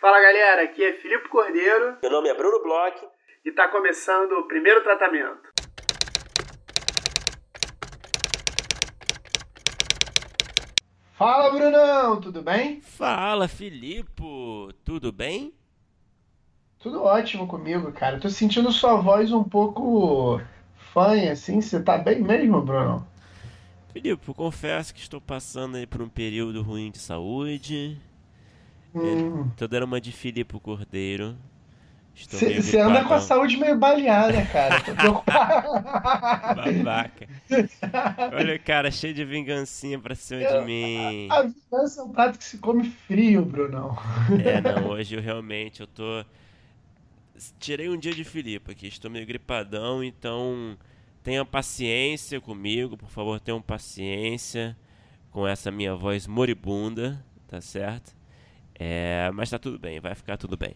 Fala galera, aqui é Filipe Cordeiro. Meu nome é Bruno Bloch. E está começando o primeiro tratamento. Fala Brunão, tudo bem? Fala Filipe, tudo bem? Tudo ótimo comigo, cara. Tô sentindo sua voz um pouco fanha, assim. Você tá bem mesmo, Bruno? Filipe, confesso que estou passando aí por um período ruim de saúde. Hum. Tô dando uma de Filipe Cordeiro. Você anda com a saúde meio baleada, cara. Tô preocupado. Babaca. Olha, cara, cheio de vingancinha pra cima eu, de mim. A, a vingança é um prato que se come frio, Brunão. É, não, hoje eu realmente eu tô. Tirei um dia de Filipe aqui, estou meio gripadão, então tenha paciência comigo, por favor, tenham paciência com essa minha voz moribunda, tá certo? É, mas tá tudo bem, vai ficar tudo bem.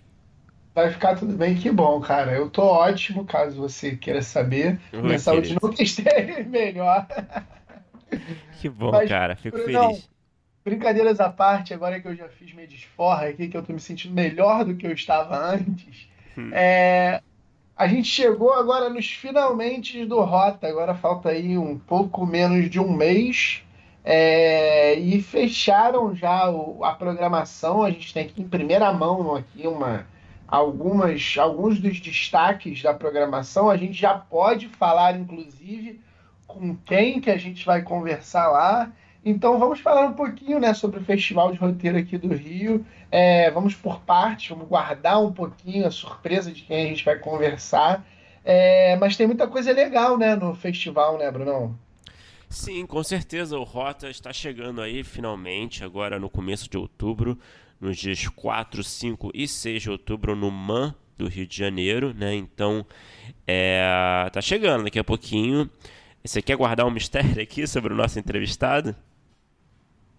Vai ficar tudo bem, que bom, cara. Eu tô ótimo, caso você queira saber. Oi, Minha saúde nunca esteve melhor. Que bom, Mas, cara. Fico não, feliz. Brincadeiras à parte, agora que eu já fiz minha desforra aqui, que eu tô me sentindo melhor do que eu estava antes. Hum. É, a gente chegou agora nos finalmente do Rota. Agora falta aí um pouco menos de um mês é, e fecharam já o, a programação. A gente tem aqui em primeira mão aqui uma, algumas, alguns dos destaques da programação. A gente já pode falar, inclusive, com quem que a gente vai conversar lá. Então vamos falar um pouquinho né, sobre o Festival de Roteiro aqui do Rio. É, vamos por partes, vamos guardar um pouquinho a surpresa de quem a gente vai conversar. É, mas tem muita coisa legal né, no festival, né, Brunão? Sim, com certeza. O Rota está chegando aí finalmente, agora no começo de outubro, nos dias 4, 5 e 6 de outubro, no MAN do Rio de Janeiro, né? Então, é, tá chegando daqui a pouquinho. Você quer guardar um mistério aqui sobre o nosso entrevistado?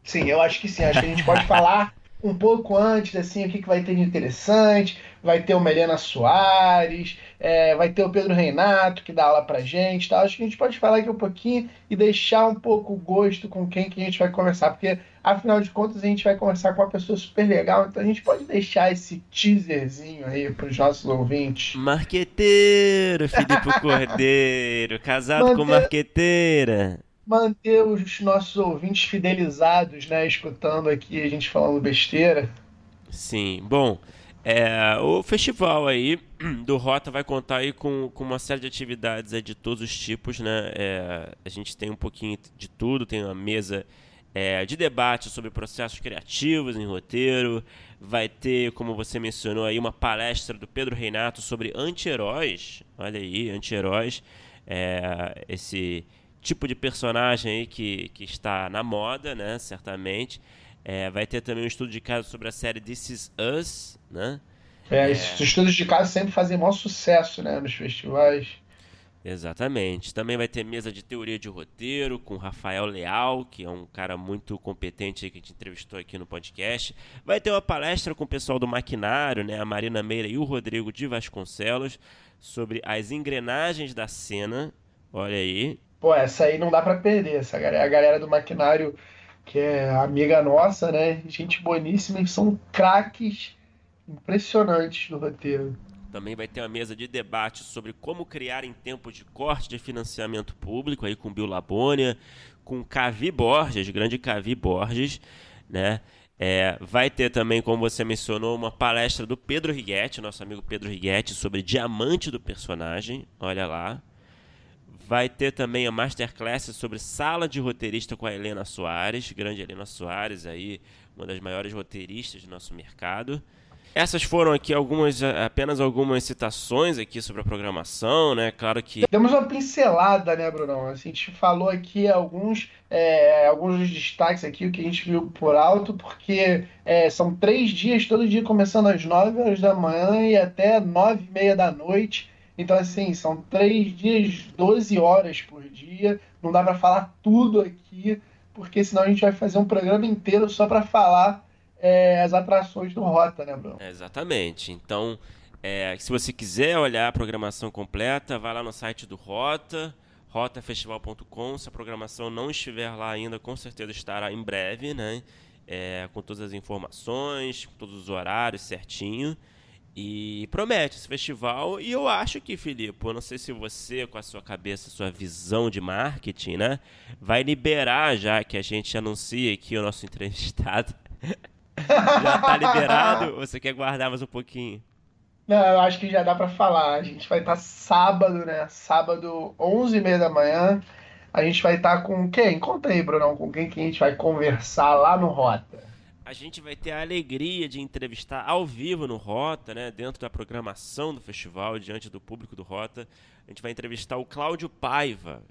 Sim, eu acho que sim. Acho que a gente pode falar um pouco antes, assim, o que, que vai ter de interessante. Vai ter o Melena Soares, é, vai ter o Pedro Reinato, que dá aula pra gente. Tá? Acho que a gente pode falar aqui um pouquinho e deixar um pouco o gosto com quem que a gente vai conversar, porque afinal de contas a gente vai conversar com uma pessoa super legal, então a gente pode deixar esse teaserzinho aí pros nossos ouvintes. Marqueteiro, Filipe Cordeiro, casado com marqueteira manter os nossos ouvintes fidelizados, né? Escutando aqui a gente falando besteira. Sim, bom. É, o festival aí do Rota vai contar aí com, com uma série de atividades é, de todos os tipos, né? É, a gente tem um pouquinho de tudo, tem uma mesa é, de debate sobre processos criativos em roteiro, vai ter, como você mencionou aí, uma palestra do Pedro Reinato sobre anti-heróis, olha aí, anti-heróis, é, esse tipo de personagem aí que, que está na moda, né? Certamente. É, vai ter também um estudo de caso sobre a série This Is Us, né? É, é... esses estudos de caso sempre fazem maior sucesso, né? Nos festivais. Exatamente. Também vai ter mesa de teoria de roteiro com Rafael Leal, que é um cara muito competente que a gente entrevistou aqui no podcast. Vai ter uma palestra com o pessoal do Maquinário, né, a Marina Meira e o Rodrigo de Vasconcelos, sobre as engrenagens da cena. Olha aí, Pô, essa aí não dá para perder. Essa galera, a galera do maquinário, que é amiga nossa, né? Gente boníssima e são craques impressionantes no roteiro. Também vai ter uma mesa de debate sobre como criar em tempos de corte de financiamento público, aí com Bill Labônia, com Cavi Borges, grande Cavi Borges, né? É, vai ter também, como você mencionou, uma palestra do Pedro Righetti, nosso amigo Pedro Righetti, sobre diamante do personagem. Olha lá. Vai ter também a masterclass sobre sala de roteirista com a Helena Soares, grande Helena Soares aí, uma das maiores roteiristas do nosso mercado. Essas foram aqui algumas, apenas algumas citações aqui sobre a programação, né? Claro que. Demos uma pincelada, né, Brunão? A gente falou aqui alguns, é, alguns dos destaques aqui, o que a gente viu por alto, porque é, são três dias, todo dia começando às 9 horas da manhã e até 9 e meia da noite. Então, assim, são três dias, 12 horas por dia. Não dá para falar tudo aqui, porque senão a gente vai fazer um programa inteiro só para falar é, as atrações do Rota, né, Bruno? exatamente. Então, é, se você quiser olhar a programação completa, vai lá no site do Rota, rotafestival.com. Se a programação não estiver lá ainda, com certeza estará em breve, né? é, com todas as informações, com todos os horários certinho. E promete esse festival. E eu acho que, Filipe, eu não sei se você, com a sua cabeça, sua visão de marketing, né, vai liberar já que a gente anuncia aqui o nosso entrevistado. já tá liberado você quer guardar mais um pouquinho? Não, eu acho que já dá para falar. A gente vai estar tá sábado, né? Sábado, 11h30 da manhã. A gente vai estar tá com quem? Conta aí, Brunão, com quem que a gente vai conversar lá no Rota a gente vai ter a alegria de entrevistar ao vivo no Rota, né, dentro da programação do festival, diante do público do Rota. A gente vai entrevistar o Cláudio Paiva.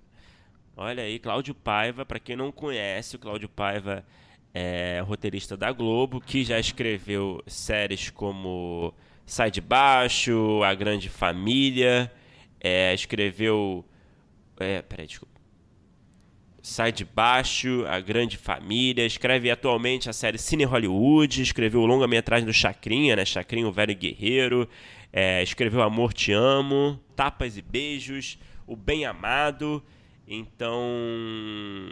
Olha aí, Cláudio Paiva, para quem não conhece, o Cláudio Paiva é roteirista da Globo, que já escreveu séries como Sai de Baixo, A Grande Família, é, escreveu. É, peraí, desculpa. Sai de Baixo, A Grande Família, escreve atualmente a série Cine Hollywood, escreveu o longa-metragem do Chacrinha, né? Chacrinha, o Velho Guerreiro, é, escreveu Amor Te Amo, Tapas e Beijos, O Bem Amado. Então,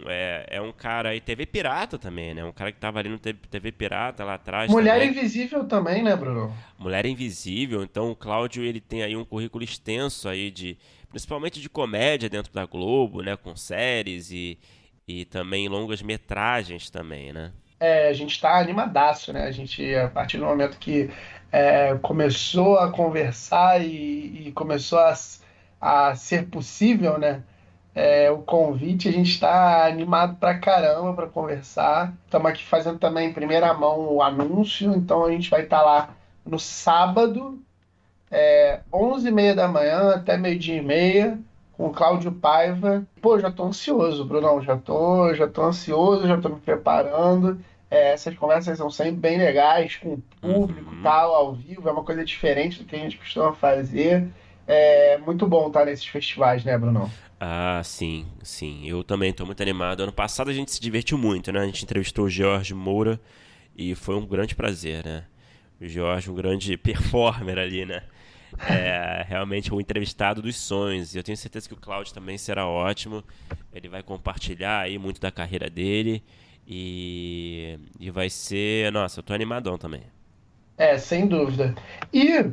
é, é um cara aí, TV Pirata também, né? Um cara que tava ali no TV Pirata lá atrás. Mulher também. Invisível também, né, Bruno? Mulher Invisível. Então, o Cláudio, ele tem aí um currículo extenso aí de principalmente de comédia dentro da Globo, né, com séries e, e também longas metragens também, né? É, a gente está animadaço, né? A gente, a partir do momento que é, começou a conversar e, e começou a, a, ser possível, né? É, o convite, a gente está animado pra caramba para conversar. Estamos aqui fazendo também em primeira mão o anúncio, então a gente vai estar tá lá no sábado, é, 11h30 da manhã até meio-dia e meia, com o Cláudio Paiva. Pô, já tô ansioso, Brunão, já tô, já tô ansioso, já tô me preparando. É, essas conversas são sempre bem legais, com o público uhum. tal, ao vivo, é uma coisa diferente do que a gente costuma fazer. É muito bom estar nesses festivais, né, Brunão? Ah, sim, sim. Eu também estou muito animado. Ano passado a gente se divertiu muito, né? A gente entrevistou o Jorge Moura e foi um grande prazer, né? O Jorge, um grande performer ali, né? é realmente o entrevistado dos sonhos. E eu tenho certeza que o Cláudio também será ótimo. Ele vai compartilhar aí muito da carreira dele. E, e vai ser. Nossa, eu tô animadão também. É, sem dúvida. E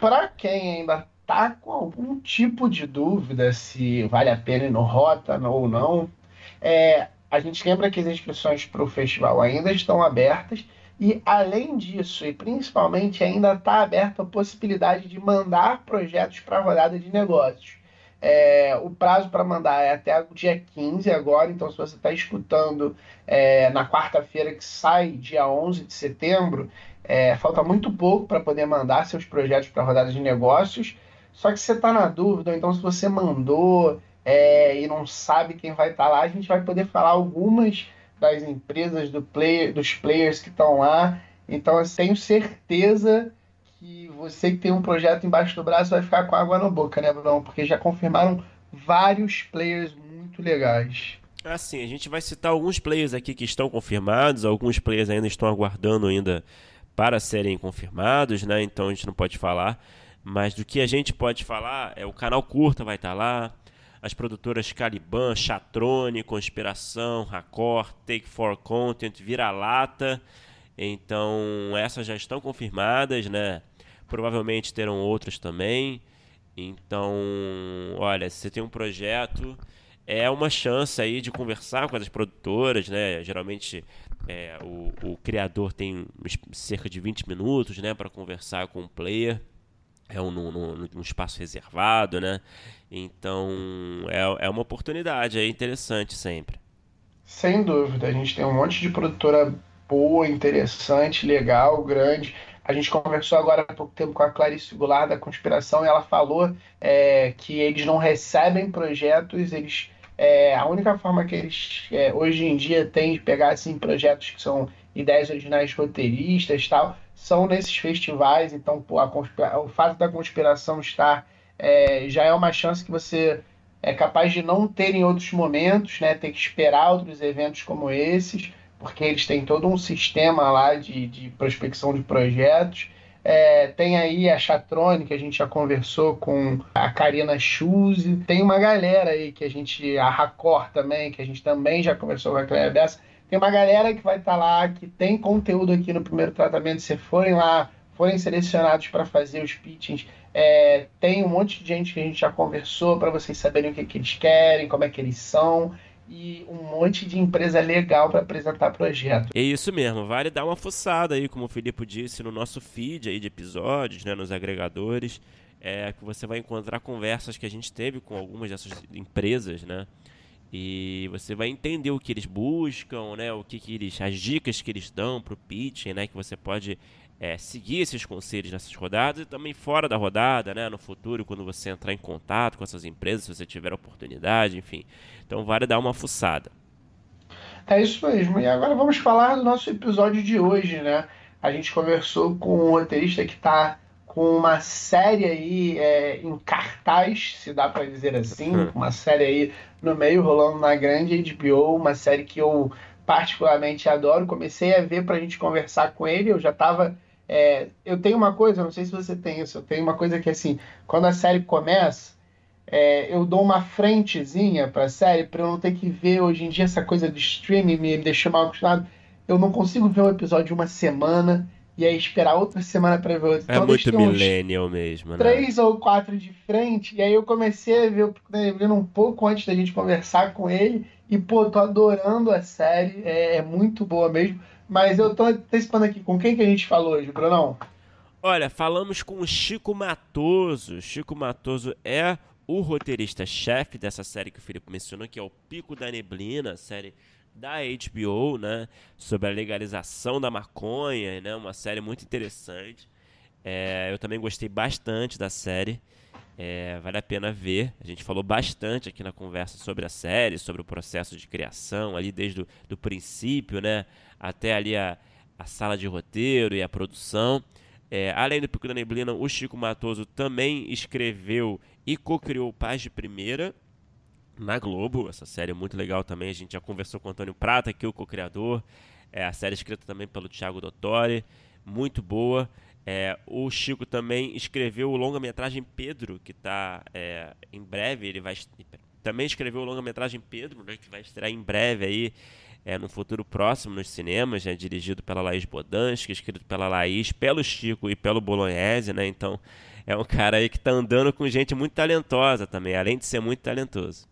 para quem ainda tá com algum tipo de dúvida se vale a pena ir no Rota ou não, é, a gente lembra que as inscrições para o festival ainda estão abertas e, além disso, e principalmente, ainda está aberta a possibilidade de mandar projetos para a rodada de negócios. É, o prazo para mandar é até o dia 15 agora, então se você está escutando é, na quarta-feira que sai, dia 11 de setembro, é, falta muito pouco para poder mandar seus projetos para a rodada de negócios. Só que você está na dúvida, então se você mandou é, e não sabe quem vai estar tá lá, a gente vai poder falar algumas das empresas, do player, dos players que estão lá. Então, eu tenho certeza que você que tem um projeto embaixo do braço vai ficar com água na boca, né, Bruno? Porque já confirmaram vários players muito legais. Assim, a gente vai citar alguns players aqui que estão confirmados, alguns players ainda estão aguardando ainda para serem confirmados, né? Então a gente não pode falar. Mas do que a gente pode falar é o canal Curta vai estar lá, as produtoras Caliban, Chatrone, Conspiração, Racor, Take for Content, Vira-Lata. Então, essas já estão confirmadas, né? Provavelmente terão outras também. Então, olha, se você tem um projeto, é uma chance aí de conversar com as produtoras, né? Geralmente é, o, o criador tem cerca de 20 minutos, né, para conversar com o player é um, num, espaço reservado, né? Então é, é uma oportunidade, é interessante sempre. Sem dúvida, a gente tem um monte de produtora boa, interessante, legal, grande. A gente conversou agora há pouco tempo com a Clarice Goulart da Conspiração e ela falou é, que eles não recebem projetos, eles é, a única forma que eles é, hoje em dia têm de pegar assim, projetos que são ideias originais roteiristas tal, são nesses festivais, então pô, a, o fato da conspiração estar é, já é uma chance que você é capaz de não ter em outros momentos, né? Ter que esperar outros eventos como esses, porque eles têm todo um sistema lá de, de prospecção de projetos. É, tem aí a Chatrone, que a gente já conversou com a Karina Schuse. Tem uma galera aí que a gente, a Racor também, que a gente também já conversou com a Cléia Bessa. Tem uma galera que vai estar tá lá, que tem conteúdo aqui no primeiro tratamento. Se forem lá, forem selecionados para fazer os pitchings, é, tem um monte de gente que a gente já conversou para vocês saberem o que, que eles querem, como é que eles são e um monte de empresa legal para apresentar projeto. É isso mesmo, vale dar uma fuçada aí, como o Filipe disse, no nosso feed aí de episódios, né, nos agregadores, é, que você vai encontrar conversas que a gente teve com algumas dessas empresas, né? E você vai entender o que eles buscam, né? O que, que eles, as dicas que eles dão para o pitching, né? Que você pode é, seguir esses conselhos nessas rodadas e também fora da rodada, né? No futuro, quando você entrar em contato com essas empresas, se você tiver oportunidade, enfim. Então vale dar uma fuçada. É isso mesmo. E agora vamos falar do nosso episódio de hoje, né? A gente conversou com um roteirista que está com uma série aí é, em cartaz, se dá para dizer assim, uhum. uma série aí no meio rolando na grande HBO, uma série que eu particularmente adoro. Comecei a ver para a gente conversar com ele, eu já estava é, eu tenho uma coisa, não sei se você tem isso, eu tenho uma coisa que assim, quando a série começa, é, eu dou uma frentezinha para a série para eu não ter que ver hoje em dia essa coisa do streaming me deixou mal acostumado. Eu não consigo ver um episódio uma semana e aí esperar outra semana para ver outro. É então, muito millennial mesmo, né? Três ou quatro de frente, e aí eu comecei a ver o Neblina um pouco antes da gente conversar com ele, e pô, tô adorando a série, é, é muito boa mesmo. Mas eu tô antecipando aqui, com quem que a gente falou hoje, Brunão? Olha, falamos com o Chico Matoso. Chico Matoso é o roteirista-chefe dessa série que o Felipe mencionou, que é o Pico da Neblina, série da HBO, né, sobre a legalização da maconha, né, uma série muito interessante. É, eu também gostei bastante da série. É, vale a pena ver. A gente falou bastante aqui na conversa sobre a série, sobre o processo de criação, ali desde o do princípio, né? Até ali a, a sala de roteiro e a produção. É, além do Pico da Neblina, o Chico Matoso também escreveu e co-criou Paz de Primeira, na Globo. Essa série é muito legal também. A gente já conversou com o Antônio Prata, que é o co-criador. É, a série é escrita também pelo Thiago Dottori, muito boa. É, o Chico também escreveu o longa-metragem Pedro, que está é, em breve. Ele vai também escreveu o longa-metragem Pedro, né, que vai estrear em breve aí, é, no futuro próximo nos cinemas, né, dirigido pela Laís Bodansky, escrito pela Laís, pelo Chico e pelo Bolognese, né? Então é um cara aí que está andando com gente muito talentosa também, além de ser muito talentoso.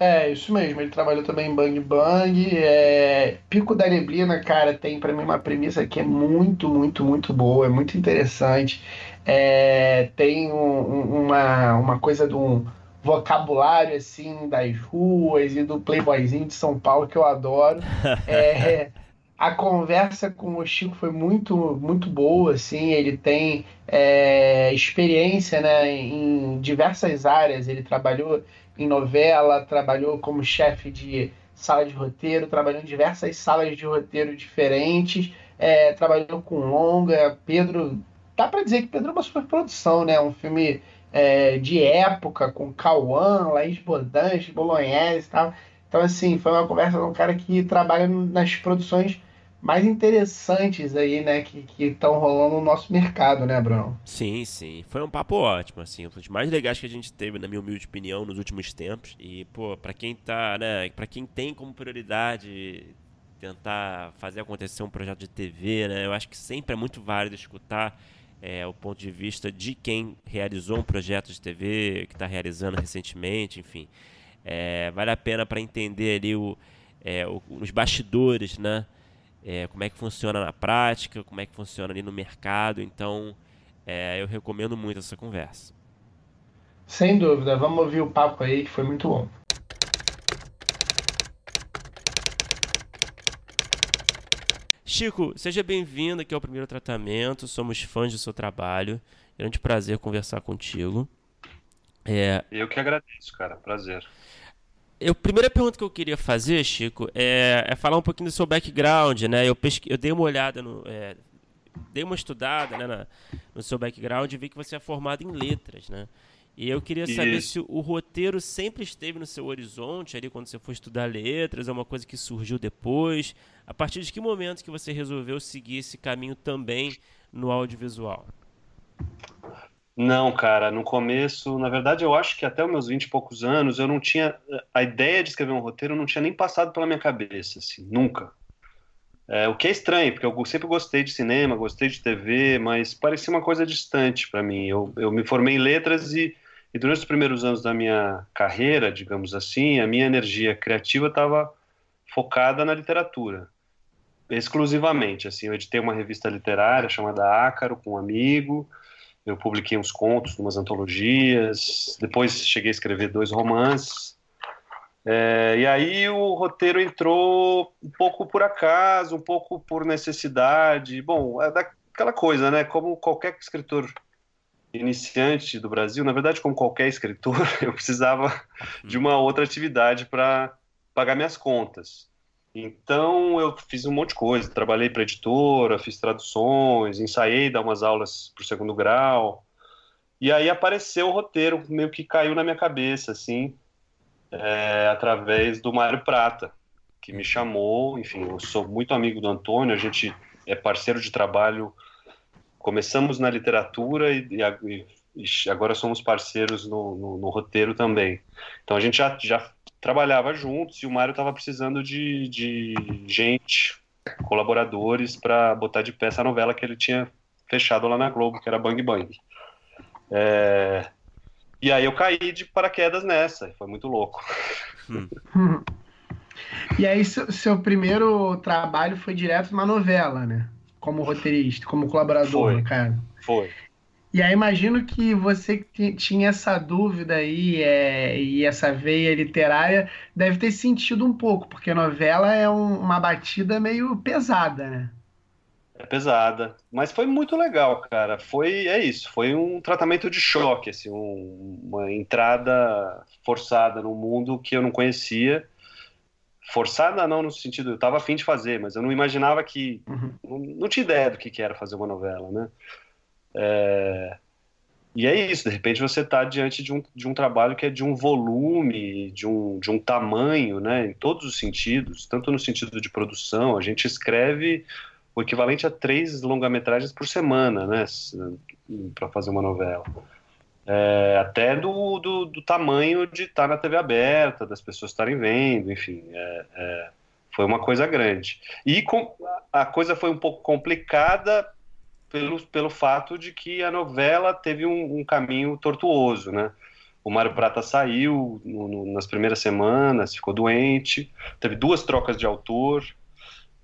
É, isso mesmo. Ele trabalhou também em Bang Bang. É... Pico da Neblina, cara, tem para mim uma premissa que é muito, muito, muito boa, é muito interessante. É... Tem um, uma, uma coisa de um vocabulário assim das ruas e do playboyzinho de São Paulo que eu adoro. É... A conversa com o Chico foi muito, muito boa, assim. Ele tem é, experiência, né, em diversas áreas. Ele trabalhou em novela, trabalhou como chefe de sala de roteiro, trabalhou em diversas salas de roteiro diferentes, é, trabalhou com longa. Pedro, dá para dizer que Pedro é uma superprodução, né? Um filme é, de época, com Cauã, Laís Bodange, Bolognese e tal. Então, assim, foi uma conversa com um cara que trabalha nas produções mais interessantes aí, né, que estão rolando no nosso mercado, né, Bruno? Sim, sim. Foi um papo ótimo, assim, um dos mais legais que a gente teve, na minha humilde opinião, nos últimos tempos. E, pô, para quem tá, né, para quem tem como prioridade tentar fazer acontecer um projeto de TV, né, eu acho que sempre é muito válido escutar é, o ponto de vista de quem realizou um projeto de TV, que está realizando recentemente, enfim. É, vale a pena para entender ali o, é, o, os bastidores, né, é, como é que funciona na prática, como é que funciona ali no mercado. Então, é, eu recomendo muito essa conversa. Sem dúvida, vamos ouvir o papo aí que foi muito bom. Chico, seja bem-vindo aqui ao Primeiro Tratamento. Somos fãs do seu trabalho. Grande prazer conversar contigo. É... Eu que agradeço, cara. Prazer. Eu, a primeira pergunta que eu queria fazer, Chico, é, é falar um pouquinho do seu background, né? Eu, pesqui, eu dei uma olhada, no, é, dei uma estudada né, na, no seu background e vi que você é formado em letras, né? E eu queria saber Isso. se o roteiro sempre esteve no seu horizonte ali quando você foi estudar letras, é uma coisa que surgiu depois. A partir de que momento que você resolveu seguir esse caminho também no audiovisual? Não, cara, no começo, na verdade, eu acho que até os meus 20 e poucos anos, eu não tinha. A ideia de escrever um roteiro não tinha nem passado pela minha cabeça, assim, nunca. É, o que é estranho, porque eu sempre gostei de cinema, gostei de TV, mas parecia uma coisa distante para mim. Eu, eu me formei em letras e, e durante os primeiros anos da minha carreira, digamos assim, a minha energia criativa estava focada na literatura exclusivamente. Assim, eu editei uma revista literária chamada Ácaro com um amigo. Eu publiquei uns contos, umas antologias. Depois cheguei a escrever dois romances. É, e aí o roteiro entrou um pouco por acaso, um pouco por necessidade. Bom, é daquela coisa, né? Como qualquer escritor iniciante do Brasil, na verdade, como qualquer escritor, eu precisava de uma outra atividade para pagar minhas contas. Então eu fiz um monte de coisa, trabalhei para editora, fiz traduções, ensaiei dar umas aulas para o segundo grau. E aí apareceu o roteiro, meio que caiu na minha cabeça, assim, é, através do Mário Prata, que me chamou. Enfim, eu sou muito amigo do Antônio, a gente é parceiro de trabalho. Começamos na literatura e, e, agora somos parceiros no, no, no, roteiro também. Então a gente já, já trabalhava juntos e o Mário estava precisando de, de gente, colaboradores, para botar de pé essa novela que ele tinha fechado lá na Globo, que era Bang Bang. É... E aí eu caí de paraquedas nessa, foi muito louco. Hum. e aí seu, seu, primeiro trabalho foi direto numa novela, né? Como roteirista, como colaborador, foi, cara. Foi. E aí imagino que você tinha essa dúvida aí é, e essa veia literária deve ter sentido um pouco, porque a novela é um, uma batida meio pesada, né? É pesada, mas foi muito legal, cara. Foi é isso, foi um tratamento de choque, assim, um, uma entrada forçada no mundo que eu não conhecia. Forçada não no sentido, eu estava afim de fazer, mas eu não imaginava que, uhum. não, não tinha ideia do que, que era fazer uma novela, né? É... E é isso, de repente você está diante de um, de um trabalho que é de um volume, de um, de um tamanho, né, em todos os sentidos, tanto no sentido de produção, a gente escreve o equivalente a três longa-metragens por semana, né, para fazer uma novela. É, até do, do, do, tamanho de estar tá na TV aberta, das pessoas estarem vendo, enfim, é, é, foi uma coisa grande. E com, a coisa foi um pouco complicada pelo, pelo fato de que a novela teve um, um caminho tortuoso, né? O Mário Prata saiu no, no, nas primeiras semanas, ficou doente, teve duas trocas de autor,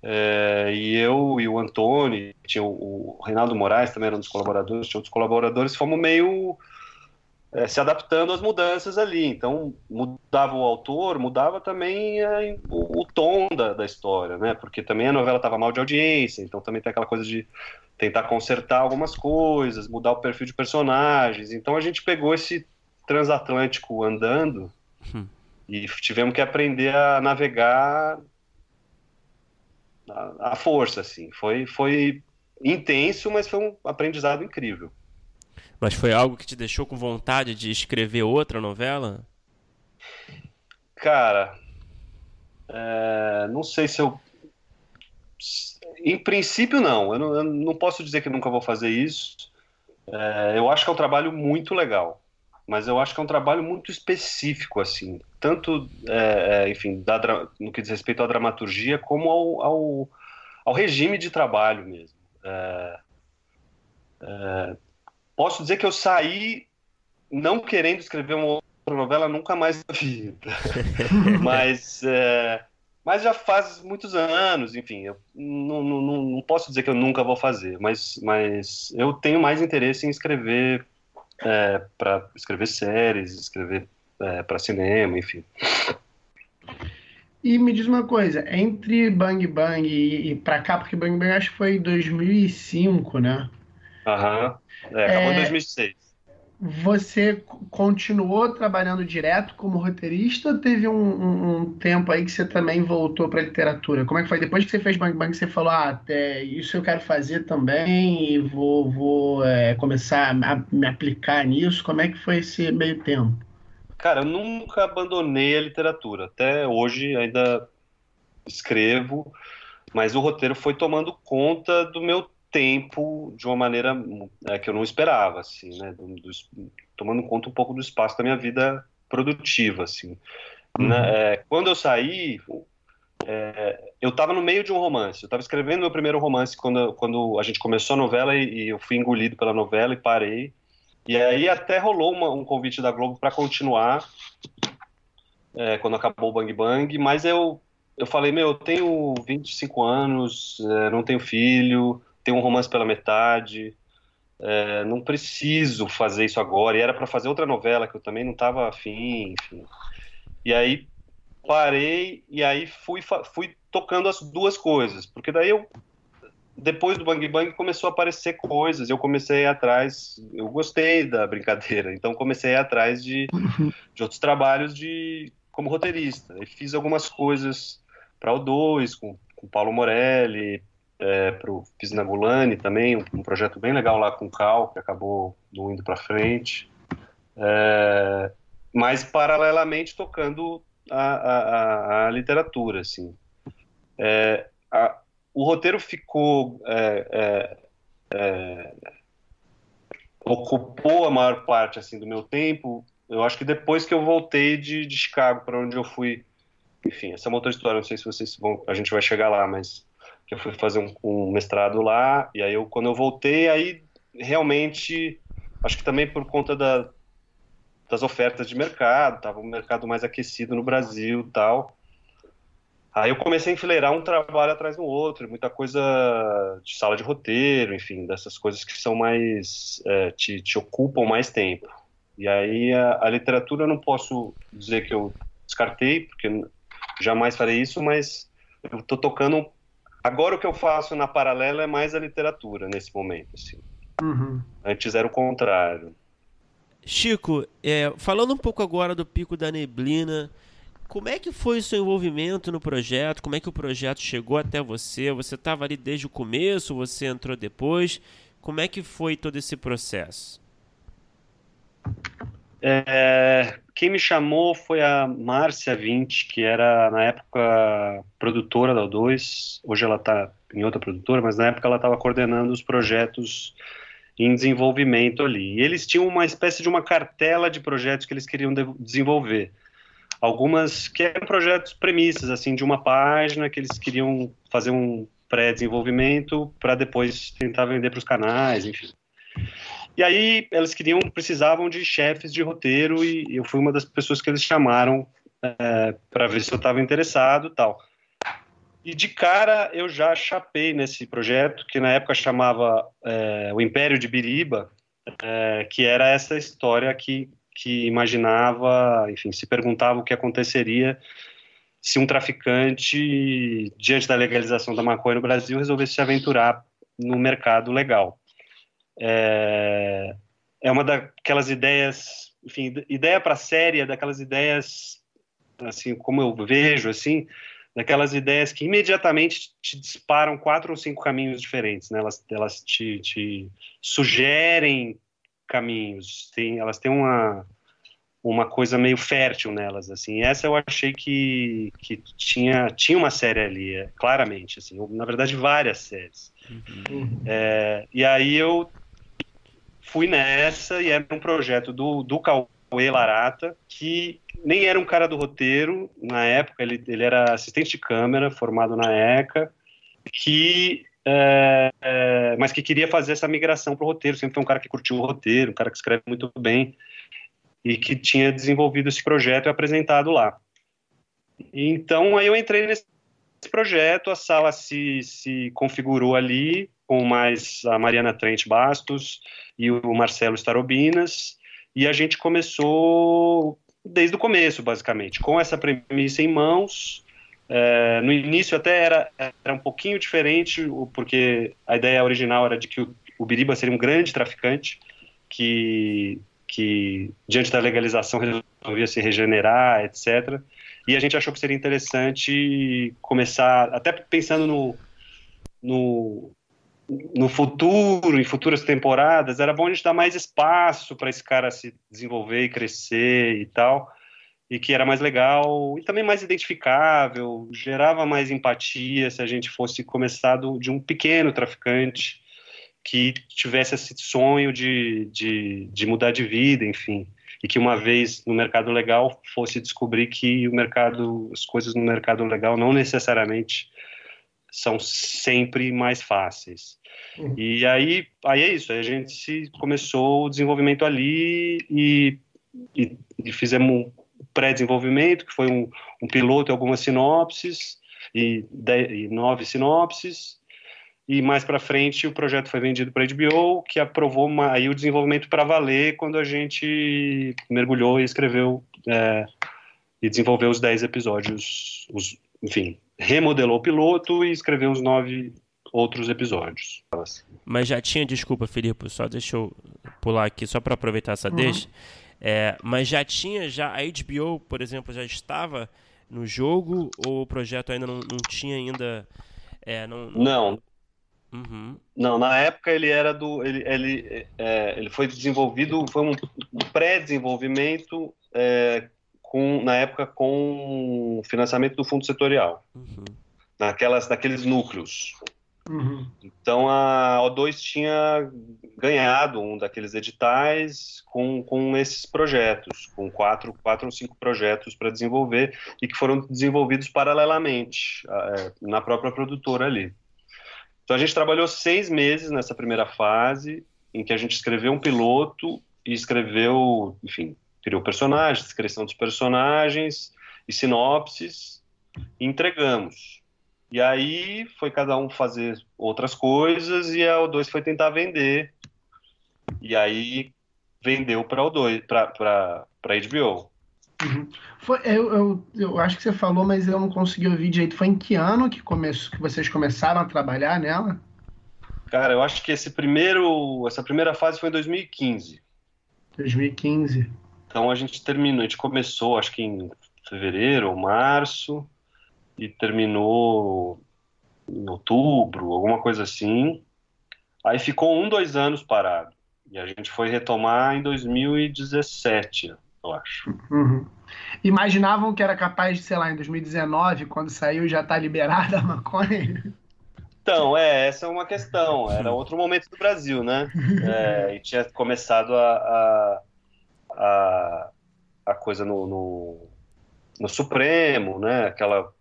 é, e eu e o Antônio, tinha o, o, Reinaldo Moraes também era um dos colaboradores, tinha outros colaboradores, fomos meio é, se adaptando às mudanças ali. Então, mudava o autor, mudava também é, o, o, tom da, da história, né? Porque também a novela estava mal de audiência, então também tem aquela coisa de tentar consertar algumas coisas, mudar o perfil de personagens. Então a gente pegou esse transatlântico andando hum. e tivemos que aprender a navegar à força, assim. Foi, foi intenso, mas foi um aprendizado incrível. Mas foi algo que te deixou com vontade de escrever outra novela? Cara, é, não sei se eu em princípio, não. Eu, não. eu não, posso dizer que nunca vou fazer isso. É, eu acho que é um trabalho muito legal, mas eu acho que é um trabalho muito específico, assim, tanto, é, é enfim, da, no que diz respeito à dramaturgia, como ao, ao, ao regime de trabalho mesmo. É, é, posso dizer que eu saí não querendo escrever uma outra novela nunca mais na vida, mas é, mas já faz muitos anos, enfim, eu não, não, não posso dizer que eu nunca vou fazer, mas, mas eu tenho mais interesse em escrever é, para escrever séries, escrever é, para cinema, enfim. E me diz uma coisa, entre Bang Bang e, e pra cá, porque Bang Bang acho que foi 2005, né? Aham, é, acabou em 2006. Você continuou trabalhando direto como roteirista ou teve um, um, um tempo aí que você também voltou para a literatura? Como é que foi? Depois que você fez Bang Bang, você falou, ah, é, isso eu quero fazer também e vou, vou é, começar a me aplicar nisso. Como é que foi esse meio tempo? Cara, eu nunca abandonei a literatura. Até hoje ainda escrevo, mas o roteiro foi tomando conta do meu tempo de uma maneira é, que eu não esperava, assim, né? Do, do, tomando conta um pouco do espaço da minha vida produtiva, assim. Uhum. Né? É, quando eu saí, é, eu estava no meio de um romance. Eu estava escrevendo meu primeiro romance quando, quando a gente começou a novela e, e eu fui engolido pela novela e parei. E aí até rolou uma, um convite da Globo para continuar é, quando acabou o Bang Bang, mas eu eu falei, meu, eu tenho 25 anos, é, não tenho filho, tenho um romance pela metade, é, não preciso fazer isso agora. E era para fazer outra novela que eu também não estava afim, enfim. E aí parei e aí fui, fui tocando as duas coisas, porque daí eu depois do Bang Bang começou a aparecer coisas, eu comecei atrás, eu gostei da brincadeira, então comecei atrás de, de outros trabalhos de como roteirista. E fiz algumas coisas para o 2, com, com Paulo Morelli, é, pro, fiz na Gulani também, um, um, projeto bem legal lá com o Cal, que acabou não indo para frente. É, mas paralelamente tocando a, a, a literatura, assim. É, a, o roteiro ficou é, é, é, ocupou a maior parte assim do meu tempo. Eu acho que depois que eu voltei de, de Chicago, para onde eu fui enfim, essa é uma outra história, não sei se vocês vão, a gente vai chegar lá, mas eu fui fazer um, um, mestrado lá, e aí eu, quando eu voltei, aí realmente, acho que também por conta da, das ofertas de mercado, tava um mercado mais aquecido no Brasil tal, aí eu comecei a enfileirar um trabalho atrás do outro, muita coisa de sala de roteiro, enfim, dessas coisas que são mais, é, te, te ocupam mais tempo. E aí a, a literatura eu não posso dizer que eu descartei, porque jamais farei isso, mas eu estou tocando. Agora o que eu faço na paralela é mais a literatura nesse momento. Assim. Uhum. Antes era o contrário. Chico, é, falando um pouco agora do Pico da Neblina, como é que foi o seu envolvimento no projeto? Como é que o projeto chegou até você? Você estava ali desde o começo? Você entrou depois? Como é que foi todo esse processo? É, quem me chamou foi a Márcia Vinte, que era na época produtora da O2. Hoje ela está em outra produtora, mas na época ela estava coordenando os projetos em desenvolvimento ali. E eles tinham uma espécie de uma cartela de projetos que eles queriam de desenvolver. Algumas que eram projetos premissas, assim, de uma página que eles queriam fazer um pré-desenvolvimento para depois tentar vender para os canais, enfim. E aí eles queriam, precisavam de chefes de roteiro e eu fui uma das pessoas que eles chamaram é, para ver se eu estava interessado, tal. E de cara eu já chapei nesse projeto que na época chamava é, o Império de Biriba, é, que era essa história que que imaginava, enfim, se perguntava o que aconteceria se um traficante, diante da legalização da maconha no Brasil, resolvesse se aventurar no mercado legal é, é uma daquelas ideias, enfim, ideia para série, é daquelas ideias, assim, como eu vejo, assim, daquelas ideias que imediatamente te disparam quatro ou cinco caminhos diferentes, né? Elas, elas te, te sugerem caminhos, tem, elas têm uma uma coisa meio fértil nelas, assim. Essa eu achei que, que tinha, tinha uma série ali, é, claramente, assim. Na verdade, várias séries. Uhum. É, e aí eu fui nessa e era um projeto do, do Cauê Larata, que nem era um cara do roteiro na época, ele, ele era assistente de câmera, formado na ECA, que é, é, mas que queria fazer essa migração para o roteiro. Sempre foi um cara que curtiu o roteiro, um cara que escreve muito bem e que tinha desenvolvido esse projeto e apresentado lá. Então, aí eu entrei nesse projeto, a sala se, se configurou ali com mais a Mariana Trent Bastos e o Marcelo Starobinas, e a gente começou desde o começo, basicamente, com essa premissa em mãos. É, no início até era, era um pouquinho diferente, porque a ideia original era de que o, o Biriba seria um grande traficante que, que, diante da legalização, resolvia se regenerar, etc. E a gente achou que seria interessante começar, até pensando no, no, no futuro, em futuras temporadas, era bom a gente dar mais espaço para esse cara se desenvolver e crescer e tal, e que era mais legal e também mais identificável, gerava mais empatia se a gente fosse começado de um pequeno traficante que tivesse esse sonho de, de, de mudar de vida, enfim e que uma vez no mercado legal fosse descobrir que o mercado, as coisas no mercado legal não necessariamente são sempre mais fáceis. Uhum. E aí, aí é isso, a gente começou o desenvolvimento ali e, e, e fizemos um pré-desenvolvimento, que foi um, um, piloto e algumas sinopses, e, dez, e nove sinopses, e mais para frente o projeto foi vendido para a HBO, que aprovou uma, aí o desenvolvimento para valer quando a gente mergulhou e escreveu é, e desenvolveu os 10 episódios, os, enfim, remodelou o piloto e escreveu os nove outros episódios. Mas já tinha, desculpa, Felipe, só deixa eu pular aqui só para aproveitar essa uhum. deixa. É, mas já tinha, já a HBO, por exemplo, já estava no jogo ou o projeto ainda não, não tinha ainda é, não, não, não, Uhum. Não, na época ele era do. Ele, ele, é, ele foi desenvolvido, foi um pré-desenvolvimento é, com, na época com financiamento do fundo setorial. Uhum. Naquelas, naqueles núcleos. Uhum. Então a O2 tinha ganhado um daqueles editais com, com esses projetos, com quatro, quatro ou cinco projetos para desenvolver e que foram desenvolvidos paralelamente é, na própria produtora ali. Então a gente trabalhou seis meses nessa primeira fase, em que a gente escreveu um piloto e escreveu, enfim, criou personagens, descrição dos personagens e sinopses, e entregamos. E aí foi cada um fazer outras coisas e a O2 foi tentar vender. E aí vendeu para o 2 para HBO. Uhum. Foi, eu, eu, eu, acho que você falou, mas eu não consegui ouvir direito. Foi em que ano que, começou, que vocês começaram a trabalhar nela? Cara, eu acho que esse primeiro, essa primeira fase foi em 2015. 2015. Então a gente terminou, a gente começou acho que em fevereiro ou março e terminou em outubro, alguma coisa assim. Aí ficou um, dois anos parado. E a gente foi retomar em 2017 eu acho. Uhum. Imaginavam que era capaz de, sei lá, em 2019, quando saiu, já tá liberada a maconha? Então, é, essa é uma questão. Era outro momento do Brasil, né? É, e tinha começado a, a, a, a coisa no, no, no, Supremo, né? Aquela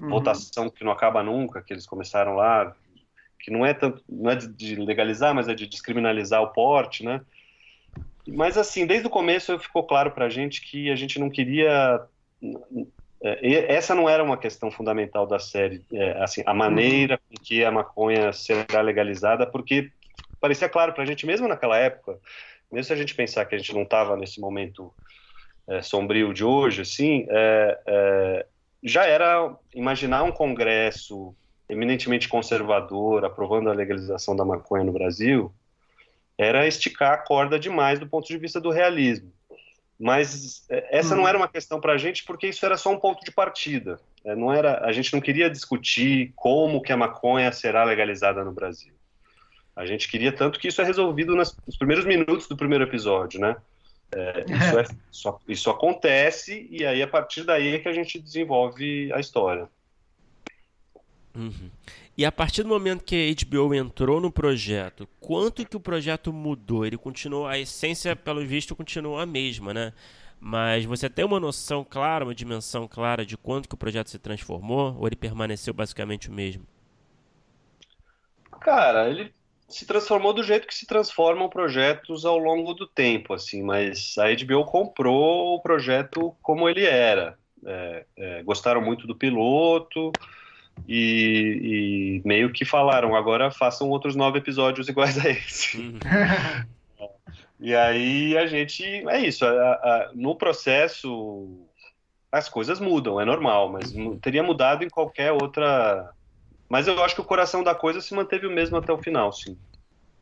uhum. votação que não acaba nunca, que eles começaram lá, que não é tanto, não é de legalizar, mas é de descriminalizar o porte, né? Mas, assim, desde o começo ficou claro para a gente que a gente não queria. É, essa não era uma questão fundamental da série, é, assim, a maneira com que a maconha será legalizada, porque parecia claro para a gente, mesmo naquela época, mesmo se a gente pensar que a gente não estava nesse momento é, sombrio de hoje, assim, é, é, já era imaginar um congresso eminentemente conservador aprovando a legalização da maconha no Brasil, era esticar a corda demais do ponto de vista do realismo. Mas é, essa não uhum. era uma questão para a gente porque isso era só um ponto de partida. É, não era, a gente não queria discutir como que a maconha será legalizada no Brasil. A gente queria tanto que isso é resolvido nos primeiros minutos do primeiro episódio, né? É, isso, é, isso, isso, acontece e aí a partir daí é que a gente desenvolve a história. Uhum. E a partir do momento que a HBO entrou no projeto, quanto que o projeto mudou? Ele continuou, a essência, pelo visto, continuou a mesma, né? Mas você tem uma noção clara, uma dimensão clara de quanto que o projeto se transformou? Ou ele permaneceu basicamente o mesmo? Cara, ele se transformou do jeito que se transformam projetos ao longo do tempo, assim. Mas a HBO comprou o projeto como ele era. É, é, gostaram muito do piloto, e, e, meio que falaram, agora façam outros nove episódios iguais a esse. Uhum. e aí a gente. É isso. A, a, no processo as coisas mudam, é normal, mas uhum. teria mudado em qualquer outra. Mas eu acho que o coração da coisa se manteve o mesmo até o final, sim.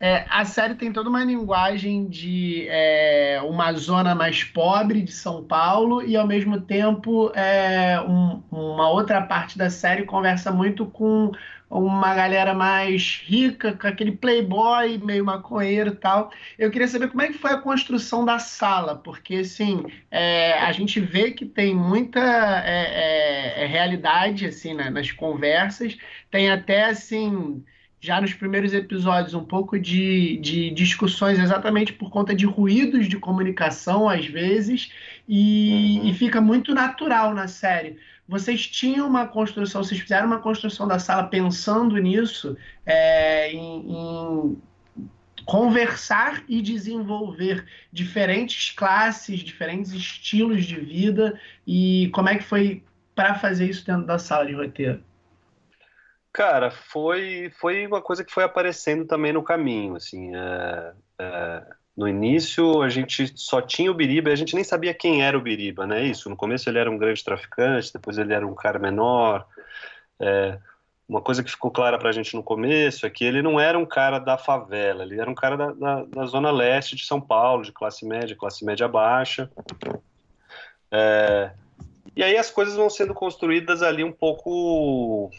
É, a série tem toda uma linguagem de é, uma zona mais pobre de São Paulo e, ao mesmo tempo, é, um, uma outra parte da série conversa muito com uma galera mais rica, com aquele playboy meio maconheiro e tal. Eu queria saber como é que foi a construção da sala, porque, assim, é, a gente vê que tem muita é, é, realidade, assim, né, nas conversas, tem até, assim já nos primeiros episódios, um pouco de, de discussões exatamente por conta de ruídos de comunicação, às vezes, e, uhum. e fica muito natural na série vocês tinham uma construção, vocês fizeram uma construção da sala pensando nisso, é, em, em, conversar e desenvolver diferentes classes, diferentes estilos de vida e como é que foi para fazer isso dentro da sala de roteiro? Cara, foi, foi uma coisa que foi aparecendo também no caminho, assim, é, é, no início a gente só tinha o Biriba e a gente nem sabia quem era o Biriba, né, isso, no começo ele era um grande traficante, depois ele era um cara menor, é, uma coisa que ficou clara para a gente no começo é que ele não era um cara da favela, ele era um cara da, da, da zona leste de São Paulo, de classe média, classe média baixa. É, e aí as coisas vão sendo construídas ali um pouco,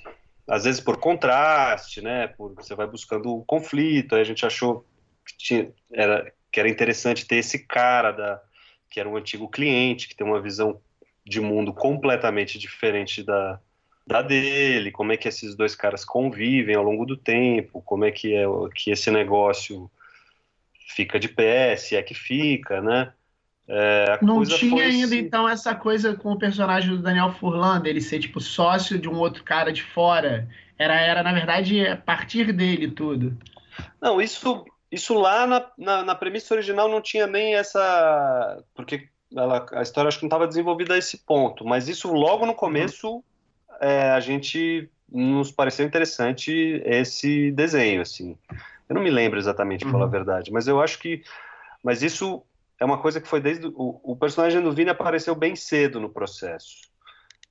às vezes por contraste, né? Por, você vai buscando o conflito. Aí a gente achou que, tinha, era, que era interessante ter esse cara da, que era um antigo cliente, que tem uma visão de mundo completamente diferente da, da dele, como é que esses dois caras convivem ao longo do tempo, como é que é que esse negócio fica de pé, se é que fica, né? É, não tinha ainda assim... então essa coisa com o personagem do Daniel Furlan, dele ser tipo sócio de um outro cara de fora. Era, era na verdade, a partir dele tudo. Não, isso, isso lá na, na, na premissa original não tinha nem essa. Porque ela, a história acho que não estava desenvolvida a esse ponto, mas isso logo no começo é, a gente nos pareceu interessante esse desenho, assim. Eu não me lembro exatamente, uhum. falar a uhum. verdade, mas eu acho que, mas isso é uma coisa que foi desde o, o personagem do Vini apareceu bem cedo no processo,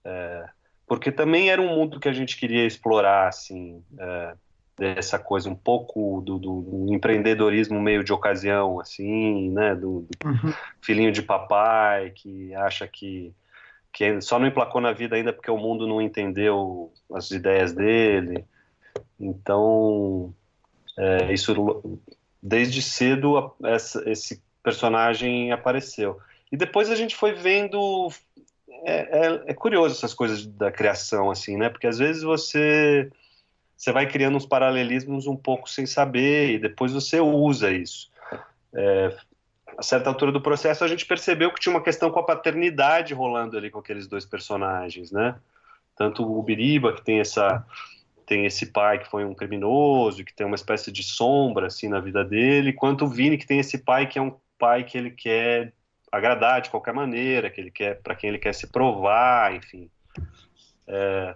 é, porque também era um mundo que a gente queria explorar, assim, é, dessa coisa um pouco do, do, empreendedorismo meio de ocasião, assim, né, do, do uhum. filhinho de papai que acha que que só não emplacou na vida ainda porque o mundo não entendeu as ideias dele. Então, é, isso desde cedo essa, esse personagem apareceu. E depois a gente foi vendo. É, é, é, curioso essas coisas da criação, assim, né? Porque às vezes você você vai criando uns paralelismos um pouco sem saber e depois você usa isso. É, a certa altura do processo, a gente percebeu que tinha uma questão com a paternidade rolando ali com aqueles dois personagens, né? Tanto o Biriba, que tem essa tem esse pai que foi um criminoso, que tem uma espécie de sombra assim na vida dele, quanto o Vini que tem esse pai que é um pai que ele quer agradar de qualquer maneira, que ele quer para quem ele quer se provar, enfim. É,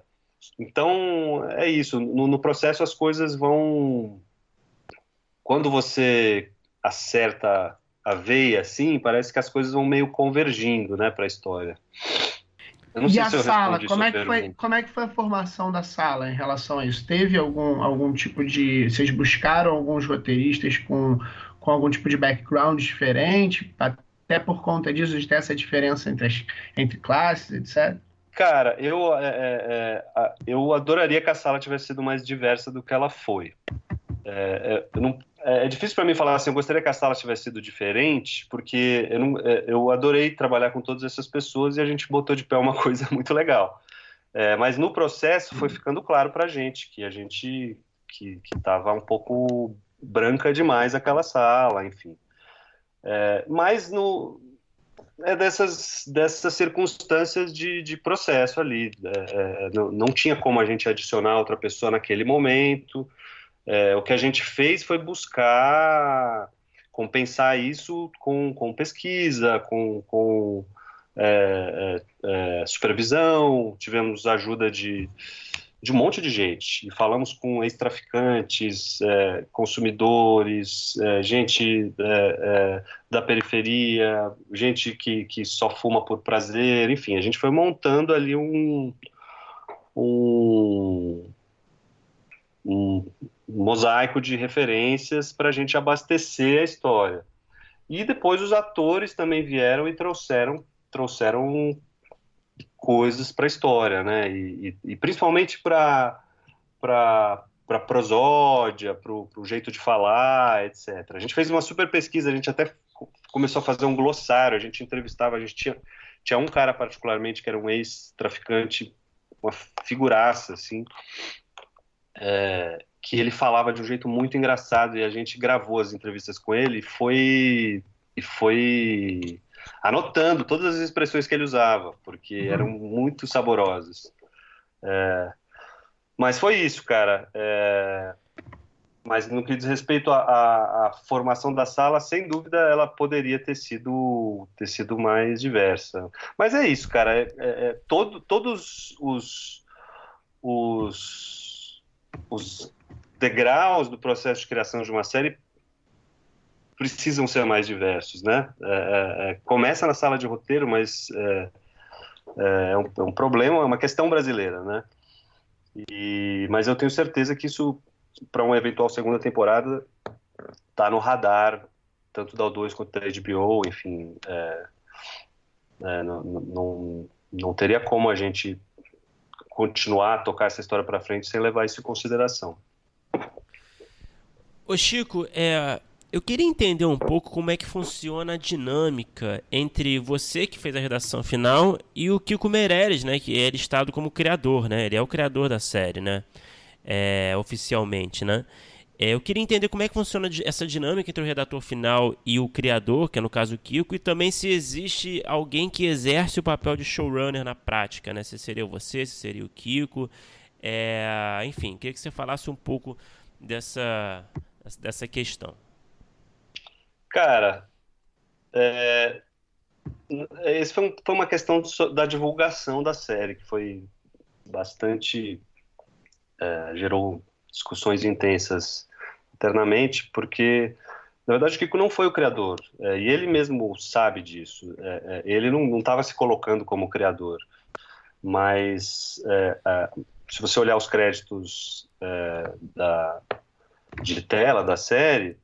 então é isso. No, no processo as coisas vão quando você acerta a veia, assim, parece que as coisas vão meio convergindo, né, para a história. e a sala, como é, que foi, como é que foi a formação da sala em relação a isso? Teve algum, algum tipo de. Vocês buscaram alguns roteiristas com, com algum tipo de background diferente, até por conta disso, de ter essa diferença entre, as, entre classes, etc? Cara, eu, é, é, é eu adoraria que a sala tivesse sido mais diversa do que ela foi. É, é não, é, é difícil para mim falar assim, eu gostaria que a sala tivesse sido diferente, porque eu, não, é, eu adorei trabalhar com todas essas pessoas e a gente botou de pé uma coisa muito legal. É, mas no processo foi ficando claro para a gente que a gente que estava um pouco branca demais aquela sala, enfim. É, mas no, é dessas, dessas circunstâncias de, de processo ali. É, é, não, não tinha como a gente adicionar outra pessoa naquele momento. É, o que a gente fez foi buscar compensar isso com, com pesquisa, com, com é, é, é supervisão, tivemos ajuda de, de um monte de gente, e falamos com ex-traficantes, é, consumidores, é, gente da periferia, gente que, que só fuma por prazer, enfim, a gente foi montando ali um, um, um mosaico de referências para a gente abastecer a história. E depois os atores também vieram e trouxeram trouxeram coisas para a história, né? E, e, e principalmente para para prosódia, para o jeito de falar, etc. A gente fez uma super pesquisa, a gente até começou a fazer um glossário, a gente entrevistava, a gente tinha, tinha um cara particularmente que era um ex-traficante, uma figuraça, assim, é, que ele falava de um jeito muito engraçado e a gente gravou as entrevistas com ele e foi e foi anotando todas as expressões que ele usava porque uhum. eram muito saborosas é, mas foi isso cara é, mas no que diz respeito à, formação da sala, sem dúvida ela poderia ter sido, ter sido mais diversa. Mas é isso, cara. É, é, é todo, todos os, os, os degraus do processo de criação de uma série precisam ser mais diversos, né? É, é, é começa na sala de roteiro, mas é, é, um, é, um, problema, é uma questão brasileira, né? E, mas eu tenho certeza que isso para uma eventual segunda temporada tá no radar tanto da O2 quanto da HBO, enfim, é, é, não, não, não teria como a gente continuar a tocar essa história para frente sem levar isso em consideração. Ô Chico, é, eu queria entender um pouco como é que funciona a dinâmica entre você que fez a redação final e o Kiko Meirelles, né, que é listado como criador, né? Ele é o criador da série, né? é, oficialmente, né? É, eu queria entender como é que funciona essa dinâmica entre o redator final e o criador, que é no caso o Kiko, e também se existe alguém que exerce o papel de showrunner na prática, né? Se seria você, se seria o Kiko. É, enfim, queria que você falasse um pouco dessa, dessa questão. Cara, é, esse foi, um, foi uma questão da divulgação da série, que foi bastante é, gerou discussões intensas internamente, porque na verdade o Kiko não foi o criador é, e ele mesmo sabe disso. É, é ele não estava se colocando como criador, mas é, é, se você olhar os créditos da, de tela da série,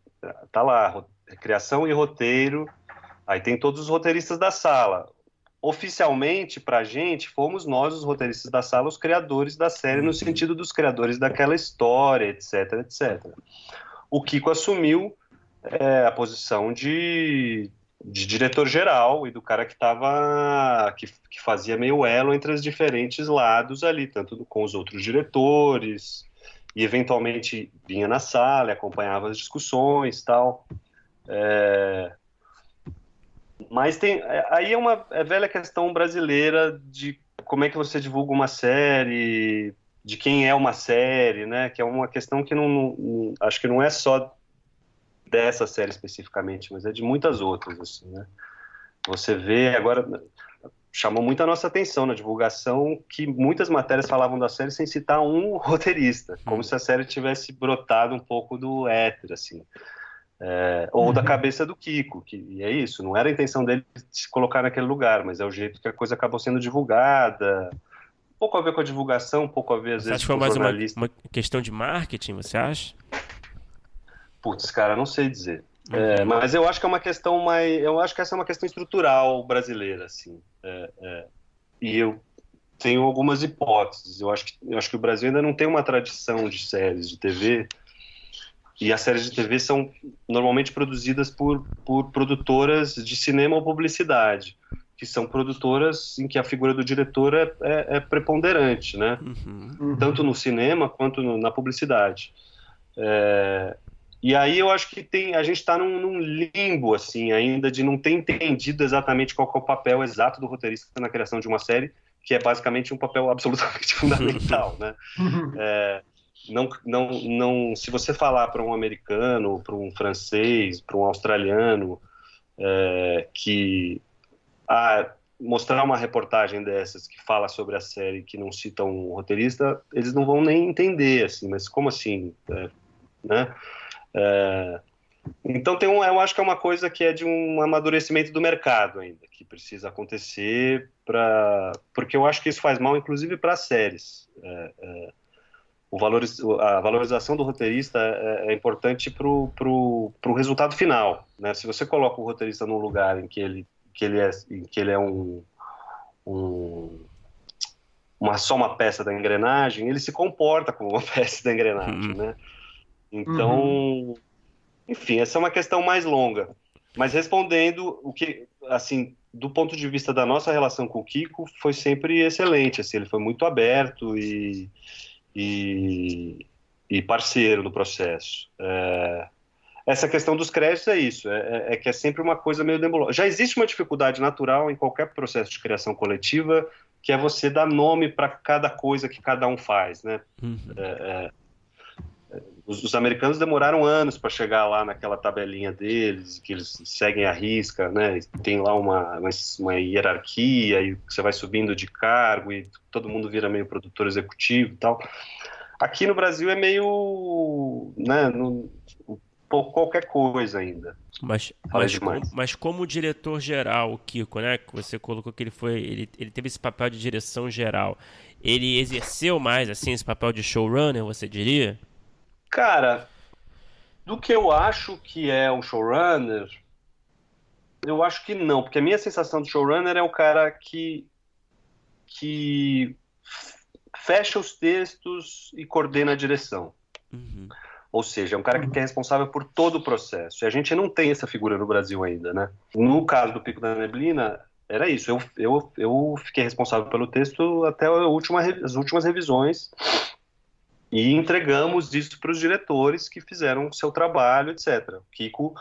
tá lá criação e roteiro. Aí tem todos os roteiristas da sala oficialmente para a gente, fomos nós, os roteiristas da sala, os criadores da série, no sentido dos criadores daquela história, etc, etc. O Kiko assumiu é, a posição de, de diretor-geral e do cara que estava que, que, fazia meio elo entre os diferentes lados ali, tanto com os outros diretores, e eventualmente vinha na sala, acompanhava as discussões tal. É, mas tem é, aí é uma é velha questão brasileira de como é que você divulga uma série, de quem é uma série, né? Que é uma questão que não, não, acho que não é só dessa série especificamente, mas é de muitas outras, assim, né? Você vê agora chamou muito a nossa atenção na divulgação que muitas matérias falavam da série sem citar um roteirista, como hum. se a série tivesse brotado um pouco do éter, assim. É, ou uhum. da cabeça do Kiko, que e é isso, não era a intenção dele se colocar naquele lugar, mas é o jeito que a coisa acabou sendo divulgada. Um pouco a ver com a divulgação, um pouco a ver, às você vezes, acha que foi mais uma, uma, questão de marketing, você acha? Putz, cara, não sei dizer. Uhum. É, mas eu acho que é uma questão mais. Eu acho que essa é uma questão estrutural brasileira, assim. É, é e eu tenho algumas hipóteses. Eu acho, que, eu acho que o Brasil ainda não tem uma tradição de séries de TV e as séries de TV são normalmente produzidas por, por produtoras de cinema ou publicidade, que são produtoras em que a figura do diretor é, é, é preponderante, né? Uhum. uhum. Tanto no cinema quanto no, na publicidade. É, e aí eu acho que tem, a gente está num, num, limbo, assim, ainda de não ter entendido exatamente qual é o papel exato do roteirista na criação de uma série, que é basicamente um papel absolutamente fundamental, né? Uhum. É, não, não, não, se você falar para um americano, para um francês, para um australiano, é, que mostrar uma reportagem dessas que fala sobre a série que não cita um roteirista, eles não vão nem entender, assim, mas como assim, é, né? É, então tem um, eu acho que é uma coisa que é de um amadurecimento do mercado ainda, que precisa acontecer para, porque eu acho que isso faz mal, inclusive para séries. É, é o valoriz, a valorização do roteirista é, é importante para o resultado final. Né? Se você coloca o roteirista num lugar em que ele, que ele é, que ele é um, um, uma, só uma peça da engrenagem, ele se comporta como uma peça da engrenagem. Uhum. Né? Então, uhum. enfim, essa é uma questão mais longa. Mas respondendo o que, assim, do ponto de vista da nossa relação com o Kiko, foi sempre excelente. Assim, ele foi muito aberto e e, e parceiro do processo. É, essa questão dos créditos é isso, é, é, é, que é sempre uma coisa meio nebulosa. Já existe uma dificuldade natural em qualquer processo de criação coletiva, que é você dar nome para cada coisa que cada um faz, né? Uhum. É, é, os, os, americanos demoraram anos para chegar lá naquela tabelinha deles, que eles seguem a risca, né? Tem lá uma, uma, uma hierarquia e você vai subindo de cargo e todo mundo vira meio produtor executivo e tal. Aqui no Brasil é meio, né, no, qualquer coisa ainda. Mas, mas, como, mas como diretor geral, o Kiko, né, que você colocou que ele foi, ele, ele teve esse papel de direção geral. Ele exerceu mais assim esse papel de showrunner, você diria? Cara, do que eu acho que é um showrunner, eu acho que não, porque a minha sensação de showrunner é o cara que que fecha os textos e coordena a direção. Uhum. Ou seja, é um cara que é responsável por todo o processo. E a gente não tem essa figura no Brasil ainda, né? No caso do Pico da Neblina, era isso. Eu, eu, eu fiquei responsável pelo texto até última, as últimas revisões e entregamos isso para os diretores que fizeram o seu trabalho, etc. O Kiko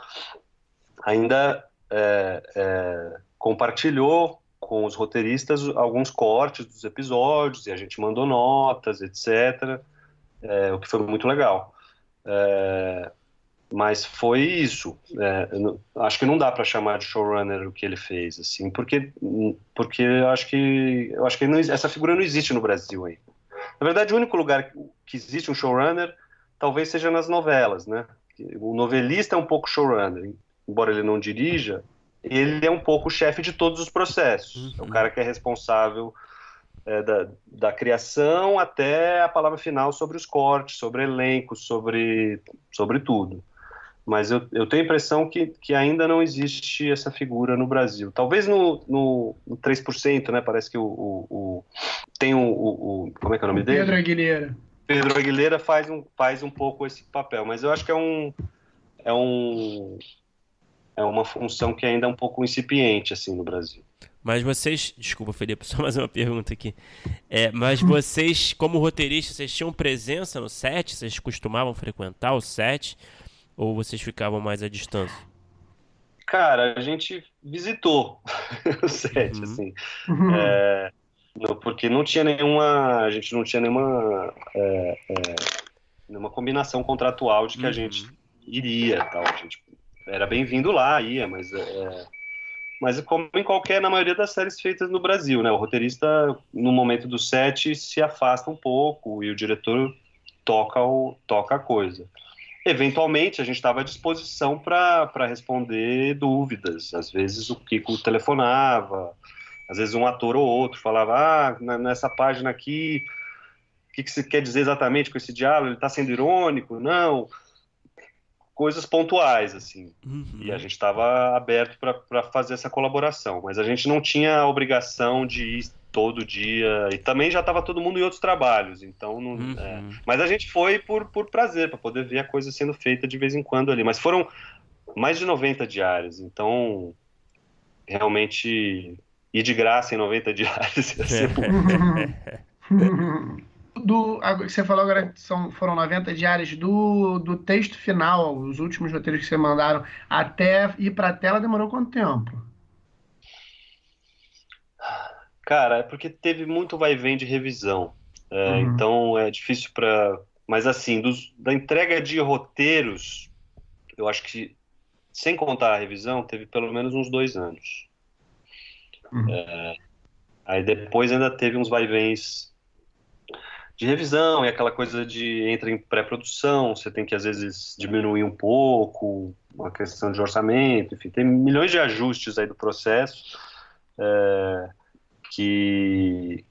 ainda é, é, compartilhou com os roteiristas alguns cortes dos episódios e a gente mandou notas, etc. É, o que foi muito legal. É, mas foi isso. É, acho que não dá para chamar de showrunner o que ele fez, assim, porque porque acho que eu acho que não, essa figura não existe no Brasil ainda. Na verdade, o único lugar que existe um showrunner talvez seja nas novelas, né? O novelista é um pouco showrunner, embora ele não dirija, ele é um pouco o chefe de todos os processos. Uhum. É o cara que é responsável é, da, da criação até a palavra final sobre os cortes, sobre elenco, sobre, sobre tudo. Mas eu, eu tenho a impressão que, que ainda não existe essa figura no Brasil. Talvez no, no, no 3%, né? Parece que o, o, o tem o, o, Como é que é o nome dele? Pedro Aguilera. Pedro Aguilera faz um, faz um pouco esse papel, mas eu acho que é um. É um é uma função que ainda é um pouco incipiente assim no Brasil. Mas vocês, desculpa, Felipe, só mais uma pergunta aqui. É, mas vocês, como roteiristas, vocês tinham presença no set? Vocês costumavam frequentar o set? Ou vocês ficavam mais à distância? Cara, a gente visitou o set, uhum. assim. Uhum. É, porque não tinha nenhuma. A gente não tinha nenhuma. É, é, nenhuma combinação contratual de que uhum. a gente iria tal. A gente era bem-vindo lá, ia, mas é, mas como em qualquer, na maioria das séries feitas no Brasil, né? O roteirista, no momento do set, se afasta um pouco e o diretor toca, o, toca a coisa. Eventualmente, a gente estava à disposição para responder dúvidas. Às vezes o Kiko telefonava, às vezes um ator ou outro falava, ah, nessa página aqui, o que, que você quer dizer exatamente com esse diálogo? Ele está sendo irônico? Não coisas pontuais, assim. Uhum. E a gente estava aberto para fazer essa colaboração, mas a gente não tinha a obrigação de ir todo dia e também já estava todo mundo em outros trabalhos, então não, uhum. é. mas a gente foi por, por prazer para poder ver a coisa sendo feita de vez em quando ali, mas foram mais de 90 diárias, então realmente ir de graça em 90 diárias ia ser do que você falou agora são, foram 90 diárias do, do texto final, os últimos roteiros que você mandaram, até ir para a tela demorou quanto tempo? Cara, é porque teve muito vai vem de revisão. É, uhum. Então é difícil para. Mas assim, dos, da entrega de roteiros, eu acho que, sem contar a revisão, teve pelo menos uns dois anos. Uhum. É, aí depois ainda teve uns vai e vens de revisão e aquela coisa de entra em pré-produção, você tem que às vezes diminuir um pouco, uma questão de orçamento, enfim, tem milhões de ajustes aí do processo é, que,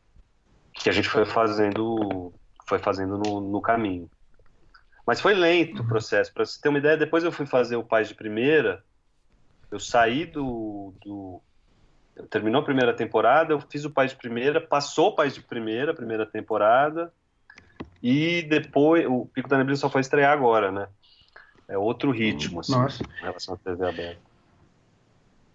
que a gente foi fazendo, foi fazendo no, no caminho. Mas foi lento o processo. Para você ter uma ideia, depois eu fui fazer o Paz de Primeira, eu saí do, do terminou a primeira temporada, eu fiz o Paz de Primeira, passou o Paz de Primeira, primeira temporada, e depois, o Pico da Neblina só foi estrear agora, né? É outro ritmo, assim, Nossa. em relação à TV aberta.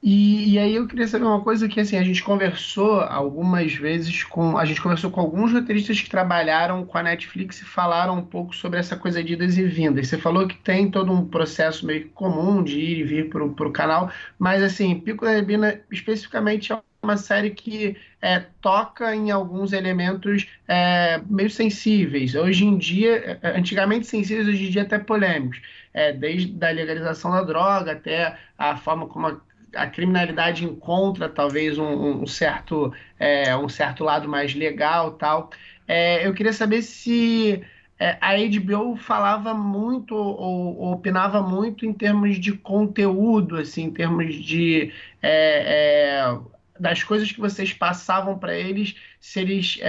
E, e, aí eu queria saber uma coisa que assim a gente conversou algumas vezes com a gente conversou com alguns roteiristas que trabalharam com a Netflix e falaram um pouco sobre essa coisa de idas e vindas. Você falou que tem todo um processo meio comum de ir e vir para o canal, mas assim Pico da Neblina especificamente é uma série que é, toca em alguns elementos é, meio sensíveis. Hoje em dia, é, antigamente sensíveis, hoje em dia até polêmicos. É, desde a legalização da droga até a forma como a a criminalidade encontra talvez um, um certo é, um certo lado mais legal tal. É, eu queria saber se é, a HBO falava muito ou, ou, opinava muito em termos de conteúdo assim em termos de é, é, das coisas que vocês passavam para eles se eles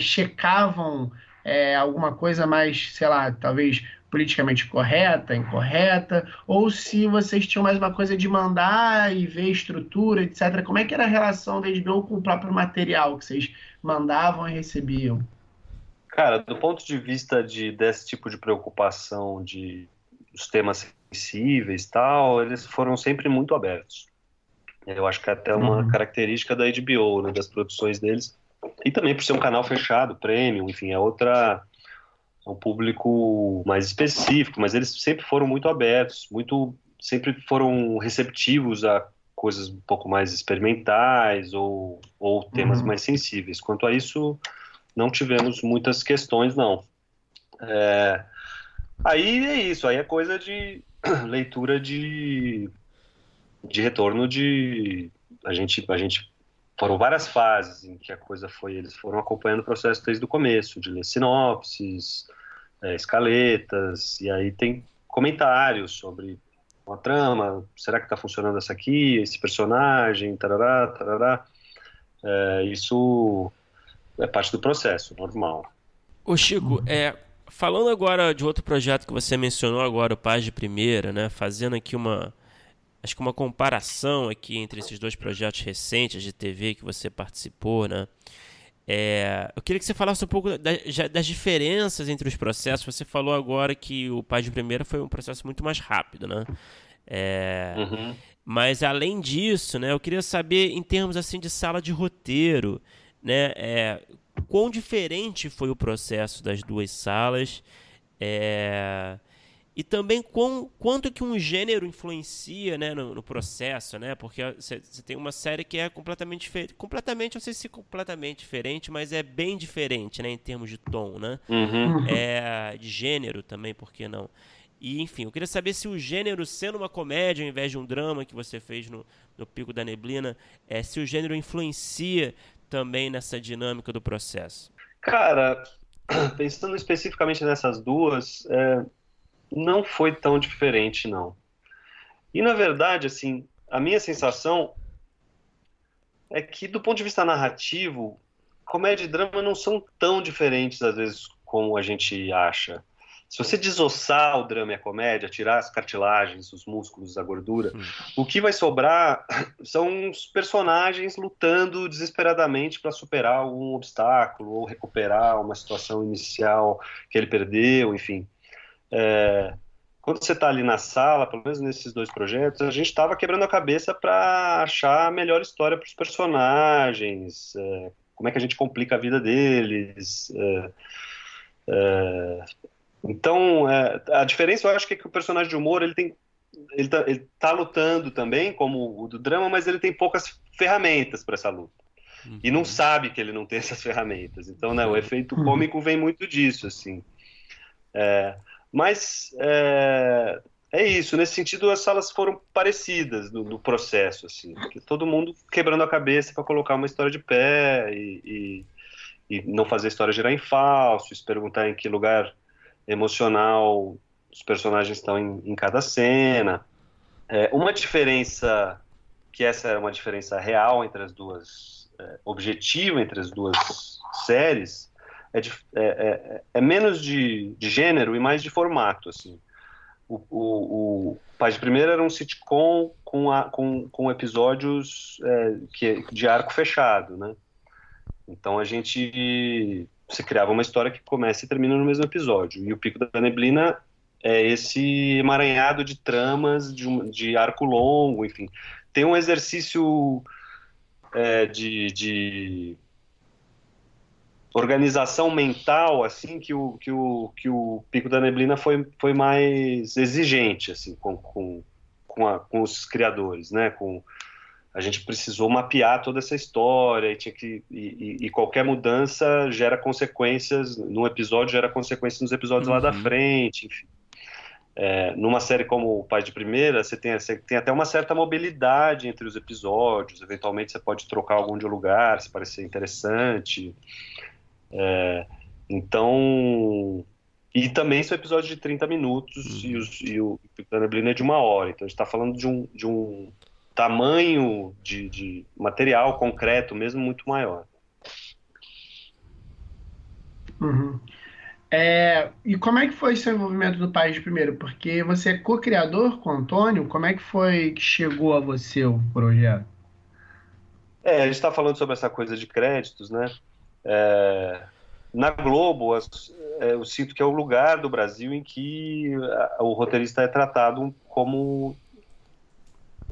checavam alguma coisa mais sei lá talvez politicamente correta, incorreta, ou se vocês tinham mais uma coisa de mandar e ver estrutura, etc. Como é que era a relação da HBO com o próprio material que vocês mandavam e recebiam? Cara, do ponto de vista de, desse tipo de preocupação de os temas sensíveis tal, eles foram sempre muito abertos. Eu acho que é até uma uhum. característica da HBO, né, das produções deles, e também por ser um canal fechado, premium, enfim, é outra um público mais específico, mas eles sempre foram muito abertos, muito sempre foram receptivos a coisas um pouco mais experimentais ou, ou temas uhum. mais sensíveis. Quanto a isso, não tivemos muitas questões, não. É, aí é isso, aí é coisa de leitura de, de retorno de a gente a gente foram várias fases em que a coisa foi eles foram acompanhando o processo desde o começo de ler sinopses é, escaletas, e aí tem comentários sobre uma trama, será que está funcionando essa aqui, esse personagem, tarará, tarará. É, isso é parte do processo, normal. Ô Chico, é, falando agora de outro projeto que você mencionou agora, o Paz de Primeira, né, fazendo aqui uma, acho que uma comparação aqui entre esses dois projetos recentes de TV que você participou, né, é, eu queria que você falasse um pouco da, das diferenças entre os processos. Você falou agora que o Pai de Primeira foi um processo muito mais rápido, né? É, uhum. Mas além disso, né, eu queria saber em termos assim de sala de roteiro, né, é, quão diferente foi o processo das duas salas. É, e também com, quanto que um gênero influencia né, no, no processo, né? Porque você tem uma série que é completamente diferente. Completamente, não sei se completamente diferente, mas é bem diferente, né? Em termos de tom, né? Uhum. É, de gênero também, por que não? E, enfim, eu queria saber se o gênero, sendo uma comédia ao invés de um drama que você fez no, no Pico da Neblina, é, se o gênero influencia também nessa dinâmica do processo. Cara, pensando especificamente nessas duas, é, não foi tão diferente, não. E na verdade, assim, a minha sensação é que do ponto de vista narrativo, comédia e drama não são tão diferentes às vezes como a gente acha. Se você desossar o drama e a comédia, tirar as cartilagens, os músculos, a gordura, hum. o que vai sobrar são os personagens lutando desesperadamente para superar algum obstáculo ou recuperar uma situação inicial que ele perdeu, enfim. É, quando você está ali na sala, pelo menos nesses dois projetos, a gente estava quebrando a cabeça para achar a melhor história para os personagens, é, como é que a gente complica a vida deles. É, é então, é, a diferença eu acho que é que o personagem de humor ele tem ele está tá lutando também, como o do drama, mas ele tem poucas ferramentas para essa luta. Uhum. E não sabe que ele não tem essas ferramentas. Então, né, o efeito cômico vem muito disso, assim. É, mas é, é isso, nesse sentido as salas foram parecidas no, processo, assim, todo mundo quebrando a cabeça para colocar uma história de pé e, e, e, não fazer a história girar em falso, se perguntar em que lugar emocional os personagens estão em, em cada cena. É, uma diferença, que essa era uma diferença real entre as duas, é, objetiva entre as duas séries, é, de, é, é, é, menos de, de, gênero e mais de formato, assim. O, o, o de Primeira era um sitcom com, a, com, com episódios é, que, de arco fechado, né? Então a gente se criava uma história que começa e termina no mesmo episódio. E o Pico da Neblina é esse emaranhado de tramas de, um, de arco longo, enfim. tem um exercício é, de, de organização mental assim que o que o que o Pico da Neblina foi foi mais exigente assim com com com, a, com os criadores né com a gente precisou mapear toda essa história e tinha que e, e, qualquer mudança gera consequências no episódio gera consequências nos episódios uhum. lá da uhum. frente enfim é, numa série como o Pai de Primeira, você tem, você tem até uma certa mobilidade entre os episódios. Eventualmente você pode trocar algum de lugar, se parecer interessante. É, então. E também são episódios de 30 minutos uhum. e, os, e, o da Neblina é de uma hora. Então a gente está falando de um, de um tamanho de, de material concreto mesmo muito maior. Uhum. É, e como é que foi seu envolvimento do País Primeiro? Porque você é co-criador com o Antônio, como é que foi que chegou a você o projeto? É, a gente está falando sobre essa coisa de créditos, né? É, na Globo, é, eu sinto que é o lugar do Brasil em que o roteirista é tratado como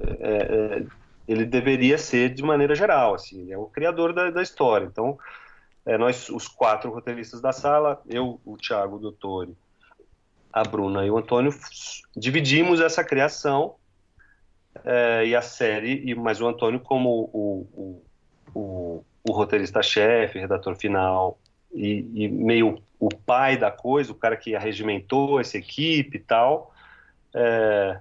é, é, ele deveria ser de maneira geral, assim, ele é o criador da, da história. Então, é, nós, os quatro roteiristas da sala, eu, o Thiago, o Doutor, a Bruna e o Antônio, dividimos essa criação é, e a série, e, mas o Antônio como o, o, o, o roteirista-chefe, redator final, e, e, meio o pai da coisa, o cara que arregimentou essa equipe e tal, é,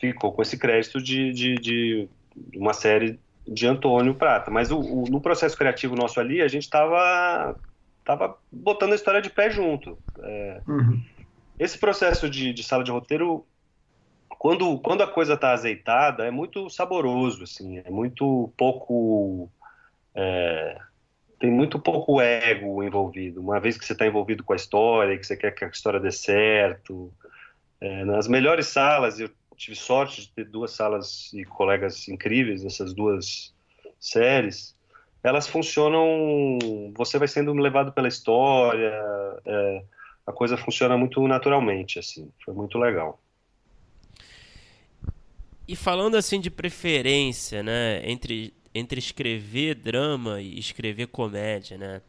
ficou com esse crédito de, de, de uma série de Antônio Prata. Mas o, o, no processo criativo nosso ali, a gente estava tava botando a história de pé junto. É, uhum. Esse processo de, de, sala de roteiro, quando, quando a coisa está azeitada, é muito saboroso, assim, é muito pouco. É, tem muito pouco ego envolvido. Uma vez que você está envolvido com a história, que você quer que a história dê certo. É, nas melhores salas, eu tive sorte de ter duas salas e colegas incríveis nessas duas séries. Elas funcionam, você vai sendo levado pela história, é, a coisa funciona muito naturalmente, assim. Foi muito legal. E falando assim de preferência, né, entre entre escrever drama e escrever comédia, né?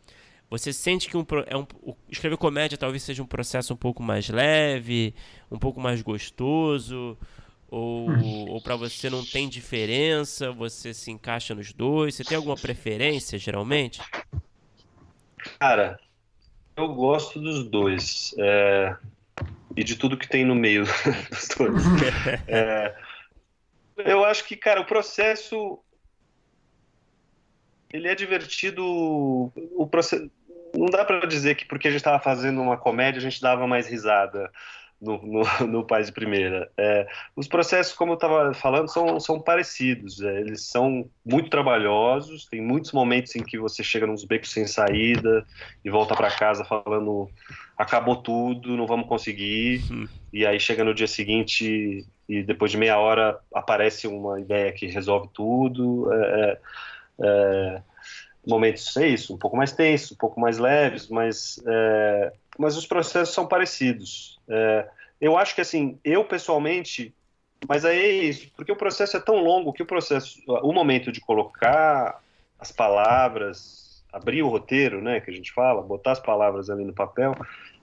Você sente que um, é um, escrever comédia talvez seja um processo um pouco mais leve, um pouco mais gostoso, ou, hum. ou para você não tem diferença, você se encaixa nos dois? Você tem alguma preferência, geralmente? Cara, eu gosto dos dois. É... E de tudo que tem no meio dos dois. é... Eu acho que, cara, o processo ele é divertido. O processo não dá para dizer que porque a gente estava fazendo uma comédia a gente dava mais risada no, no, no Paz de Primeira. É, os processos, como eu estava falando, são, são parecidos. É, eles são muito trabalhosos, tem muitos momentos em que você chega nos becos sem saída e volta para casa falando acabou tudo, não vamos conseguir. Hum. E aí chega no dia seguinte e depois de meia hora aparece uma ideia que resolve tudo. É, é, momentos é isso, um pouco mais tensos, um pouco mais leves, mas, é, mas os processos são parecidos. É, eu acho que assim, eu pessoalmente, mas aí é isso, porque o processo é tão longo que o processo, o momento de colocar as palavras, abrir o roteiro, né, que a gente fala, botar as palavras ali no papel,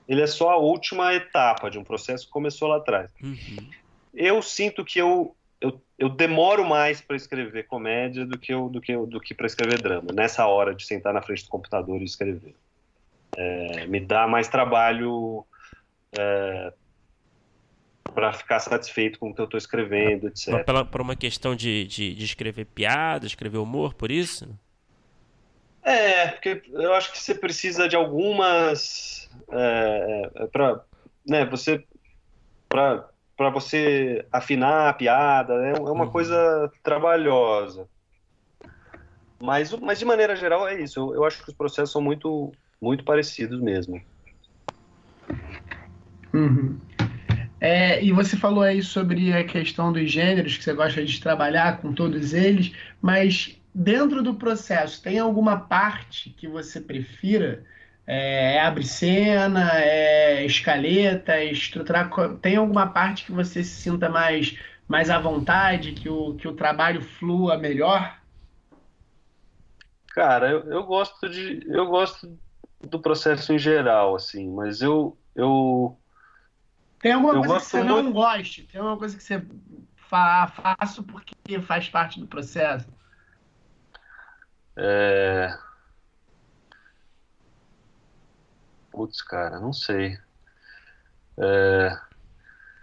ele é só a última etapa de um processo que começou lá atrás. Uhum. Eu sinto que eu eu, eu demoro mais para escrever comédia do que, eu, do que, do que para escrever drama, nessa hora de sentar na frente do computador e escrever. É, me dá mais trabalho é, para ficar satisfeito com o que eu estou escrevendo, etc. Por, por uma questão de, de, de, escrever piada, escrever humor, por isso? É, porque eu acho que você precisa de algumas. É, é para né, você. Pra, para você afinar a piada, né? é uma uhum. coisa trabalhosa. Mas, mas de maneira geral é isso. Eu, eu acho que os processos são muito, muito parecidos mesmo. Uhum. É, e você falou aí sobre a questão dos gêneros, que você gosta de trabalhar com todos eles, mas dentro do processo, tem alguma parte que você prefira? É, é abre cena, é escaleta, é estruturar. Tem alguma parte que você se sinta mais mais à vontade, que o, que o trabalho flua melhor? Cara, eu, eu gosto de eu gosto do processo em geral, assim, mas eu eu tem alguma eu coisa que você muito... não goste? Tem alguma coisa que você fa faço porque faz parte do processo? É... Putz, cara, não sei. É...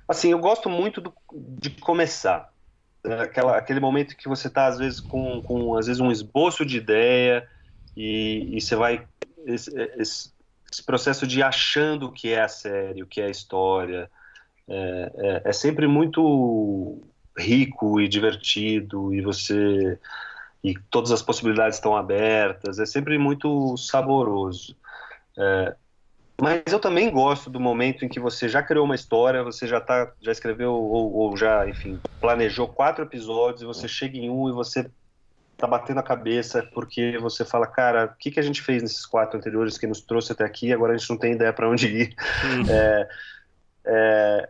Assim, eu gosto muito do, de começar. É aquela, aquele momento que você está, às vezes, com, com às vezes, um esboço de ideia e, e você vai... Esse, esse, esse, processo de achando o que é a série, o que é a história, é, é, é sempre muito rico e divertido e você e todas as possibilidades estão abertas é sempre muito saboroso é, mas eu também gosto do momento em que você já criou uma história, você já tá, já escreveu ou, ou já, enfim, planejou quatro episódios e você chega em um e você tá batendo a cabeça porque você fala, cara, o que, que a gente fez nesses quatro anteriores que nos trouxe até aqui? Agora a gente não tem ideia para onde ir. Uhum. É, é,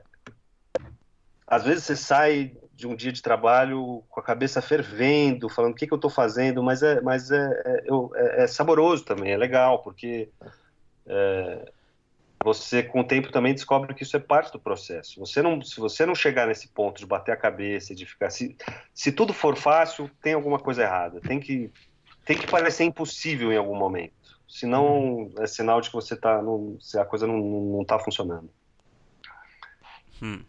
às vezes você sai de um dia de trabalho com a cabeça fervendo, falando o que, que eu estou fazendo, mas é, mas é, é, é, é, saboroso também, é legal, porque é, você com o tempo também descobre que isso é parte do processo. Você não, se você não chegar nesse ponto de bater a cabeça, de ficar se, se tudo for fácil, tem alguma coisa errada. Tem que tem que parecer impossível em algum momento. Senão é sinal de que você tá não, a coisa não, não tá funcionando. Hum.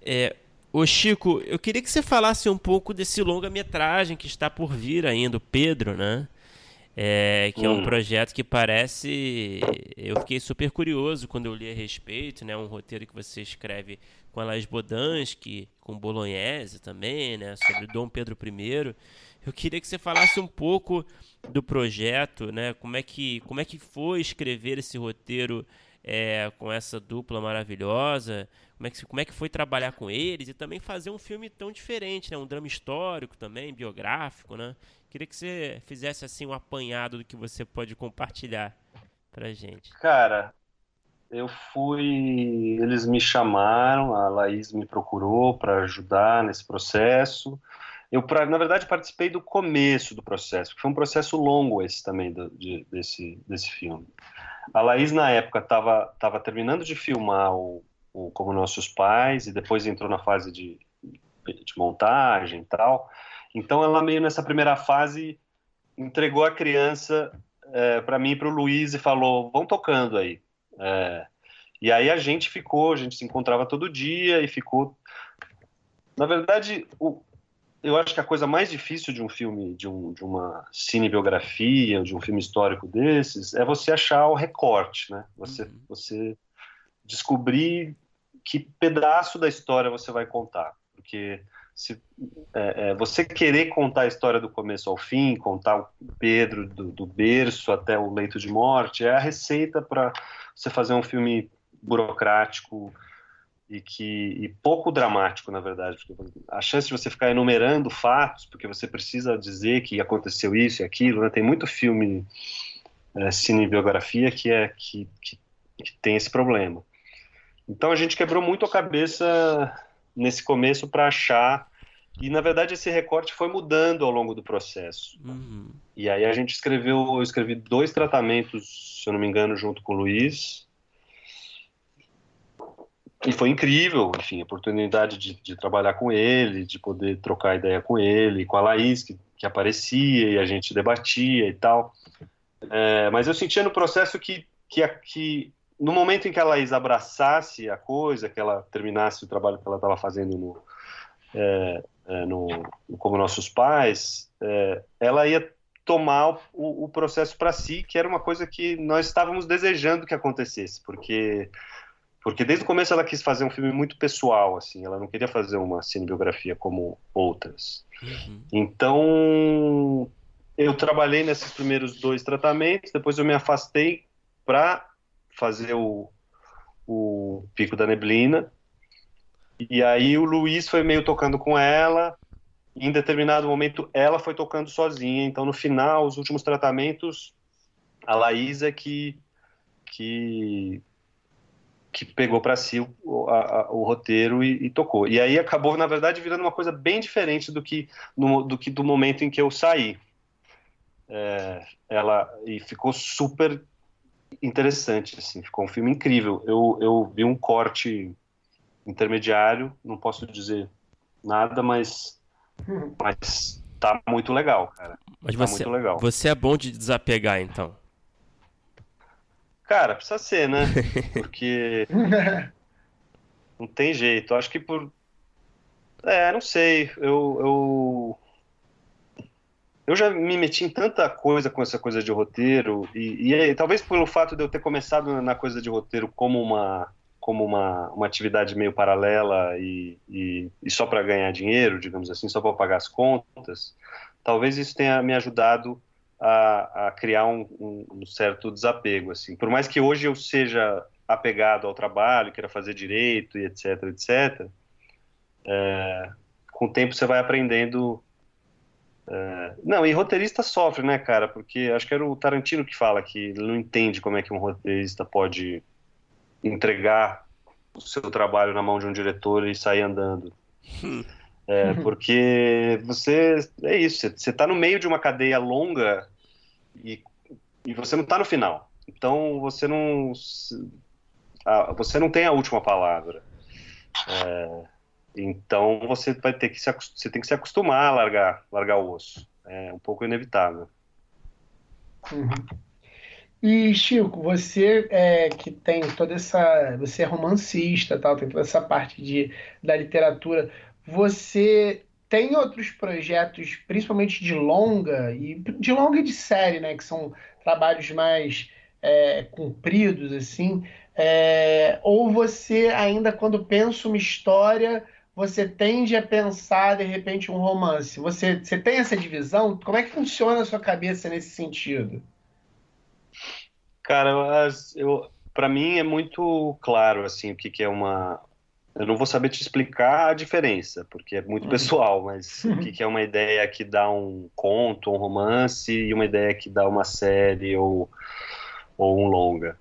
É, Ô Chico, eu queria que você falasse um pouco desse longa-metragem que está por vir ainda, o Pedro, né? É, que hum. é um hum. projeto que parece. Eu fiquei super curioso quando eu li a respeito, né? Um roteiro que você escreve com a Laís Bodansky, com Bolognese também, né? Sobre Dom Pedro I. Eu queria que você falasse um pouco do projeto, né? Como é que, como é que foi escrever esse roteiro é, com essa dupla maravilhosa? Como é, que, como é que foi trabalhar com eles e também fazer um filme tão diferente, né? Um drama histórico também, biográfico, né? Queria que você fizesse assim um apanhado do que você pode compartilhar pra gente. Cara, eu fui. Eles me chamaram, a Laís me procurou para ajudar nesse processo. Eu, pra, na verdade, participei do começo do processo, foi um processo longo esse também, do, de, desse, desse filme. A Laís, na época, estava tava terminando de filmar o, o Como Nossos Pais, e depois entrou na fase de, de montagem e tal. Então ela meio nessa primeira fase entregou a criança é, para mim e para o Luiz e falou, vão tocando aí. É, e aí a gente ficou, a gente se encontrava todo dia e ficou. Na verdade, o, eu acho que a coisa mais difícil de um filme, de, um, de uma cinebiografia, de um filme histórico desses, é você achar o recorte, né? Você, uhum. você descobrir que pedaço da história você vai contar, porque se, é, é, você querer contar a história do começo ao fim, contar o Pedro do, do berço até o leito de morte, é a receita para você fazer um filme burocrático e que e pouco dramático, na verdade, a chance de você ficar enumerando fatos, porque você precisa dizer que aconteceu isso e aquilo, né? tem muito filme é, cinebiografia que é que, que, que tem esse problema. Então a gente quebrou muito a cabeça nesse começo para achar. E na verdade esse recorte foi mudando ao longo do processo. Uhum. E aí a gente escreveu, eu escrevi dois tratamentos, se eu não me engano, junto com o Luiz. E foi incrível, enfim, a oportunidade de, de trabalhar com ele, de poder trocar ideia com ele, com a Laís, que, que aparecia e a gente debatia e tal. É, mas eu sentia no processo que, que, que no momento em que a Laís abraçasse a coisa, que ela terminasse o trabalho que ela estava fazendo no, é, é, no, como nossos pais, é, ela ia tomar o, o processo para si, que era uma coisa que nós estávamos desejando que acontecesse, porque porque desde o começo ela quis fazer um filme muito pessoal, assim, ela não queria fazer uma cinebiografia como outras. Uhum. Então eu trabalhei nesses primeiros dois tratamentos, depois eu me afastei para fazer o, o Pico da Neblina. E aí o Luiz foi meio tocando com ela. Em determinado momento ela foi tocando sozinha. Então no final, os últimos tratamentos, a Laísa que que que pegou para si o, a, o roteiro e, e, tocou. E aí acabou, na verdade, virando uma coisa bem diferente do que, no, do, que do momento em que eu saí. É, ela e ficou super interessante, assim, ficou um filme incrível. Eu, eu vi um corte intermediário, não posso dizer nada, mas, mas tá muito legal, cara. Mas tá você, muito legal. você é bom de desapegar, então? Cara, precisa ser, né? Porque não tem jeito. Acho que por. É, não sei. Eu, eu. Eu já me meti em tanta coisa com essa coisa de roteiro, e, e talvez pelo fato de eu ter começado na coisa de roteiro como uma, como uma, uma atividade meio paralela e, e, e só para ganhar dinheiro, digamos assim, só para pagar as contas, talvez isso tenha me ajudado a, a criar um, um, um, certo desapego, assim. Por mais que hoje eu seja apegado ao trabalho, queira fazer direito e etc, etc, é, com o tempo você vai aprendendo. É, não, e roteirista sofre, né, cara? Porque acho que era o Tarantino que fala que ele não entende como é que um roteirista pode entregar o seu trabalho na mão de um diretor e sair andando. É, porque você. É isso, você está no meio de uma cadeia longa e, e você não está no final. Então você não. você não tem a última palavra. É, então você vai ter que se, você tem que se acostumar a largar, largar o osso. É um pouco inevitável. Uhum. E Chico, você é, que tem toda essa, você é romancista, tal, tem toda essa parte de da literatura. Você tem outros projetos, principalmente de longa, e de longa e de série, né? Que são trabalhos mais é, compridos, assim. É, ou você ainda, quando pensa uma história, você tende a pensar, de repente, um romance. Você, você tem essa divisão? Como é que funciona a sua cabeça nesse sentido? Cara, eu, para mim é muito claro assim o que, que é uma, eu não vou saber te explicar a diferença, porque é muito uhum. pessoal, mas o que, que, é uma ideia que dá um conto, um romance, e uma ideia que dá uma série ou, ou um longa.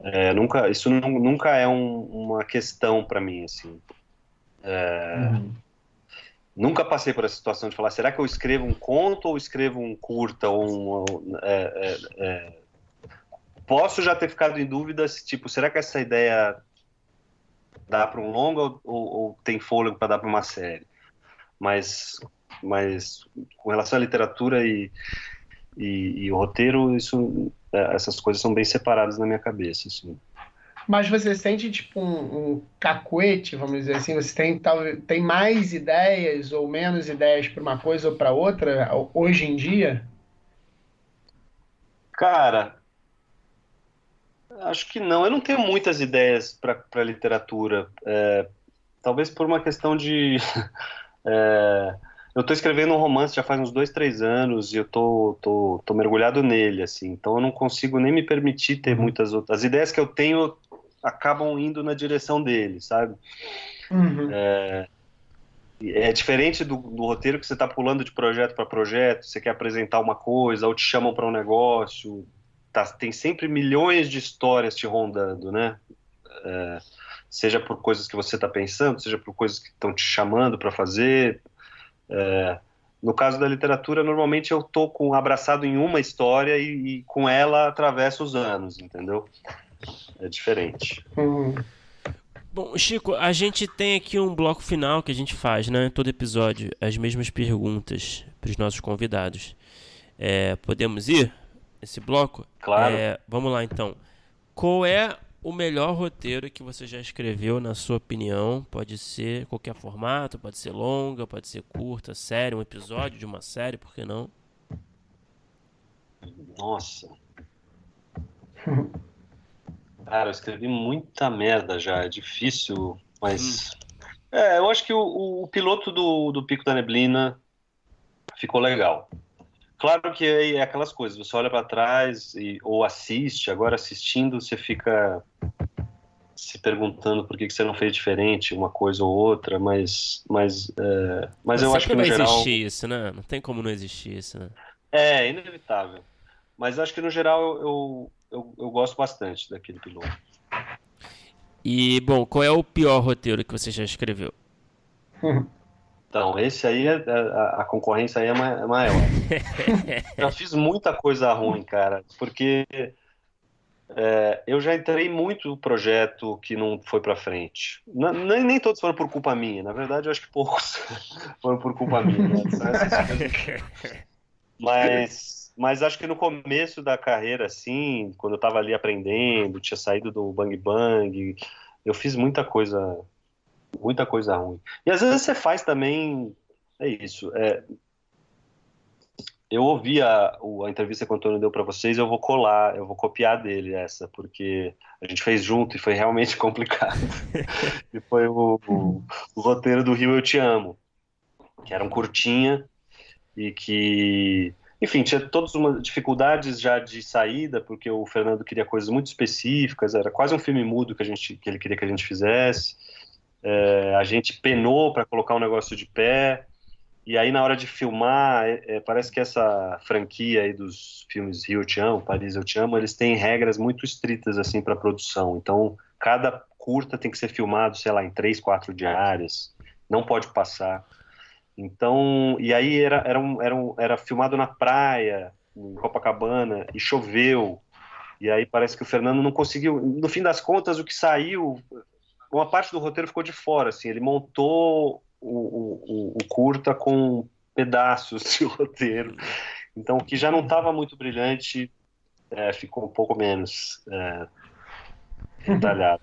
É, nunca, isso nunca é um, uma questão para mim, assim. Uhum. Nunca passei por essa situação de falar, será que eu escrevo um conto ou escrevo um curta? Ou um, é, é, é. Posso já ter ficado em dúvida se, tipo, será que essa ideia dá para um longa ou, ou, tem fôlego para dar para uma série. Mas, mas com relação à literatura e, e, e o roteiro, isso, é, essas coisas são bem separadas na minha cabeça. Assim. Mas você sente tipo um, um cacuete, vamos dizer assim? Você tem, tal, tem mais ideias ou menos ideias para uma coisa ou para outra hoje em dia? Cara, Acho que não. Eu não tenho muitas ideias para literatura. É, talvez por uma questão de. é, eu estou escrevendo um romance já faz uns dois, três anos e eu tô, tô, tô mergulhado nele, assim. Então eu não consigo nem me permitir ter uhum. muitas outras. As ideias que eu tenho acabam indo na direção dele, sabe? Uhum. É, é diferente do, do, roteiro que você está pulando de projeto para projeto, você quer apresentar uma coisa, ou te chamam para um negócio, tá, tem sempre milhões de histórias te rondando, né? É, seja por coisas que você está pensando, seja por coisas que estão te chamando para fazer. É, no caso da literatura, normalmente eu tô com abraçado em uma história e, e com ela atravesso os anos, entendeu? É diferente. Uhum. Bom, Chico, a gente tem aqui um bloco final que a gente faz, né? Todo episódio, as mesmas perguntas para os nossos convidados. É, podemos ir? esse bloco. Claro. É, vamos lá então. Qual é o melhor roteiro que você já escreveu, na sua opinião? Pode ser qualquer formato, pode ser longa, pode ser curta, série, um episódio de uma série, por que não? Nossa. Cara, eu escrevi muita merda já, é difícil, mas. Hum. É, eu acho que o, o piloto do, do Pico da Neblina ficou legal. Claro que é, aquelas coisas, você olha para trás e, ou assiste, agora assistindo você fica se perguntando por que, que você não fez diferente uma coisa ou outra, mas mas, é, mas, mas eu acho que no geral... existir isso, né? Não tem como não existir isso, né? É, inevitável. Mas acho que no geral eu, eu, eu gosto bastante daquele piloto. E, bom, qual é o pior roteiro que você já escreveu? Então, esse aí, é, é, a, a concorrência aí é, é maior. já fiz muita coisa ruim, cara, porque é, eu já entrei muito projeto que não foi para frente. nem, nem todos foram por culpa minha, na verdade eu acho que poucos foram por culpa minha. Né? Mas, mas acho que no começo da carreira, assim, quando eu estava ali aprendendo, tinha saído do Bang Bang, eu fiz muita coisa, muita coisa ruim. E às vezes você faz também, é isso, é, eu ouvi a, a entrevista que o Antônio deu para vocês, eu vou colar, eu vou copiar dele essa, porque a gente fez junto e foi realmente complicado. e foi o, o, o, roteiro do Rio Eu Te Amo, que era um curtinha e que, enfim, tinha todas umas dificuldades já de saída, porque o Fernando queria coisas muito específicas, era quase um filme mudo que, a gente, que ele queria que a gente fizesse. É, a gente penou para colocar um negócio de pé. E aí, na hora de filmar, é, é, parece que essa franquia aí dos filmes Rio Te Amo, Paris Eu Te Amo, eles têm regras muito estritas, assim, para produção. Então, cada curta tem que ser filmado, sei lá, em três, quatro diárias. Não pode passar. Então, e aí era, era, um, era, um, era filmado na praia, em Copacabana, e choveu. E aí parece que o Fernando não conseguiu. No fim das contas, o que saiu, uma parte do roteiro ficou de fora. Assim, ele montou o, o, o curta com pedaços de roteiro. Então, o que já não estava muito brilhante é, ficou um pouco menos é, detalhado.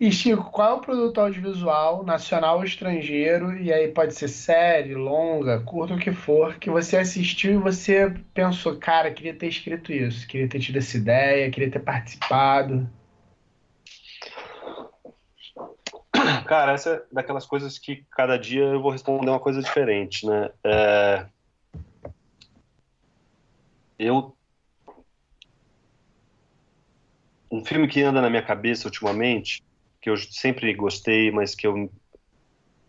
E Chico, qual é o produto audiovisual, nacional ou estrangeiro, e aí pode ser série, longa, curta, o que for, que você assistiu e você pensou, cara, queria ter escrito isso, queria ter tido essa ideia, queria ter participado? Cara, essa é daquelas coisas que cada dia eu vou responder uma coisa diferente, né? É... Eu. Um filme que anda na minha cabeça ultimamente, que eu sempre gostei, mas que eu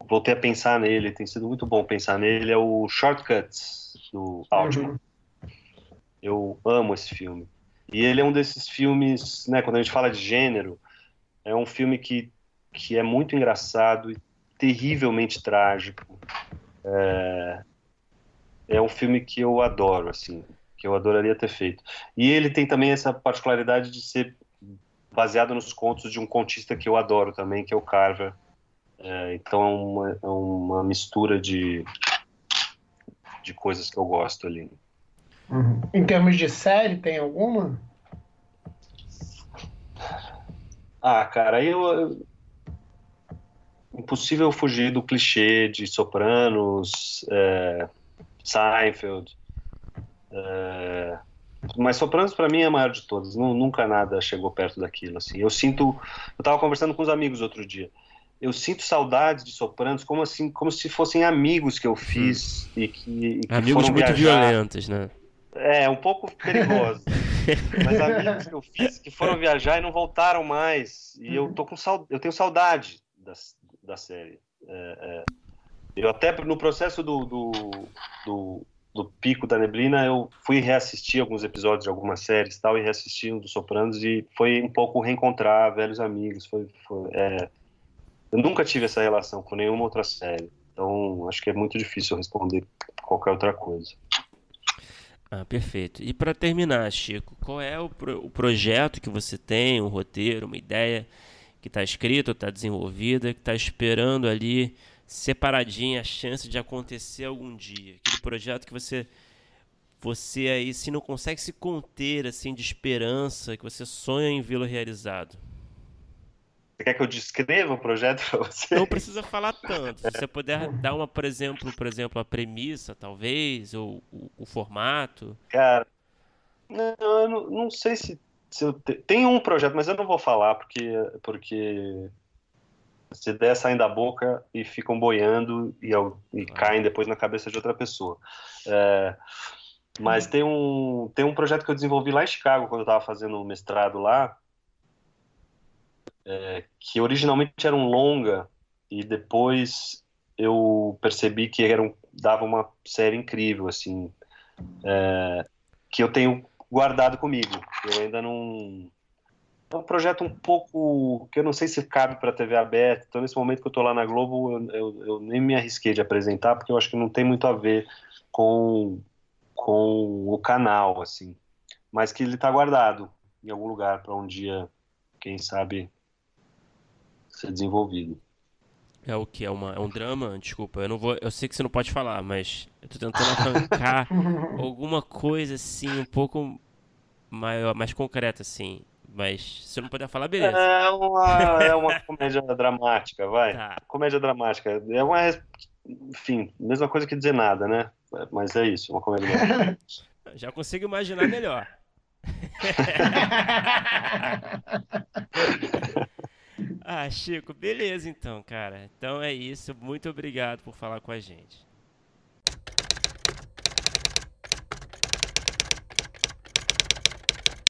voltei a pensar nele, tem sido muito bom pensar nele, é o Shortcuts, do Altman. Uhum. Eu amo esse filme. E ele é um desses filmes, né, quando a gente fala de gênero, é um filme que que é muito engraçado e terrivelmente trágico. É, é um filme que eu adoro, assim, que eu adoraria ter feito. E ele tem também essa particularidade de ser baseado nos contos de um contista que eu adoro também, que é o Carver. É, então é uma, é uma mistura de, de coisas que eu gosto ali. Uhum. Em termos de série, tem alguma? Ah, cara, eu, impossível fugir do clichê de Sopranos, é, Seinfeld. É, mas Sopranos para mim é a maior de todas. Nunca nada chegou perto daquilo. Assim, eu sinto. Eu estava conversando com os amigos outro dia. Eu sinto saudades de Sopranos como assim, como se fossem amigos que eu fiz hum. e que, e que amigos muito viajar. violentos, né? É, um pouco perigoso. Mas amigos que eu fiz que foram viajar e não voltaram mais. E eu tô com saudade, eu tenho saudade das, da série. É, é, eu até no processo do, do, do, do, Pico da Neblina, eu fui reassistir alguns episódios de algumas séries tal, e reassisti um dos Sopranos, e foi um pouco reencontrar velhos amigos. Foi, foi é, eu nunca tive essa relação com nenhuma outra série. Então, acho que é muito difícil responder qualquer outra coisa. Ah, perfeito. E para terminar, Chico, qual é o, pro, o projeto que você tem, um roteiro, uma ideia que está escrita, está desenvolvida, que está esperando ali separadinha a chance de acontecer algum dia. Aquele projeto que você você aí se não consegue se conter assim de esperança, que você sonha em vê-lo realizado. Você quer que eu descreva o projeto para você? Não precisa falar tanto. Se você puder dar uma, por exemplo, por exemplo, a premissa, talvez, ou o, o formato. Cara, não, eu não, não sei se se eu te, tem um projeto, mas eu não vou falar porque porque as ideias saem da boca e ficam boiando e, e caem depois na cabeça de outra pessoa. É, mas tem um tem um projeto que eu desenvolvi lá em Chicago quando eu estava fazendo o mestrado lá, é, que originalmente era um longa e depois eu percebi que era um, dava uma série incrível assim, é, que eu tenho guardado comigo. Eu ainda não É um projeto um pouco que eu não sei se cabe para a TV aberta. Então, nesse momento que eu estou lá na Globo, eu, eu, eu, nem me arrisquei de apresentar, porque eu acho que não tem muito a ver com, com o canal, assim. Mas que ele está guardado em algum lugar para um dia, quem sabe, ser desenvolvido. É o que? É, uma, é um drama? Desculpa, eu não vou. Eu sei que você não pode falar, mas eu tô tentando arrancar alguma coisa assim, um pouco maior, mais concreta, assim. Mas se eu não puder falar, beleza. É uma, é uma comédia dramática, vai. Tá. Comédia dramática. É uma. Enfim, mesma coisa que dizer nada, né? Mas é isso, uma comédia dramática. Já consigo imaginar melhor. ah, Chico, beleza então, cara. Então é isso. Muito obrigado por falar com a gente.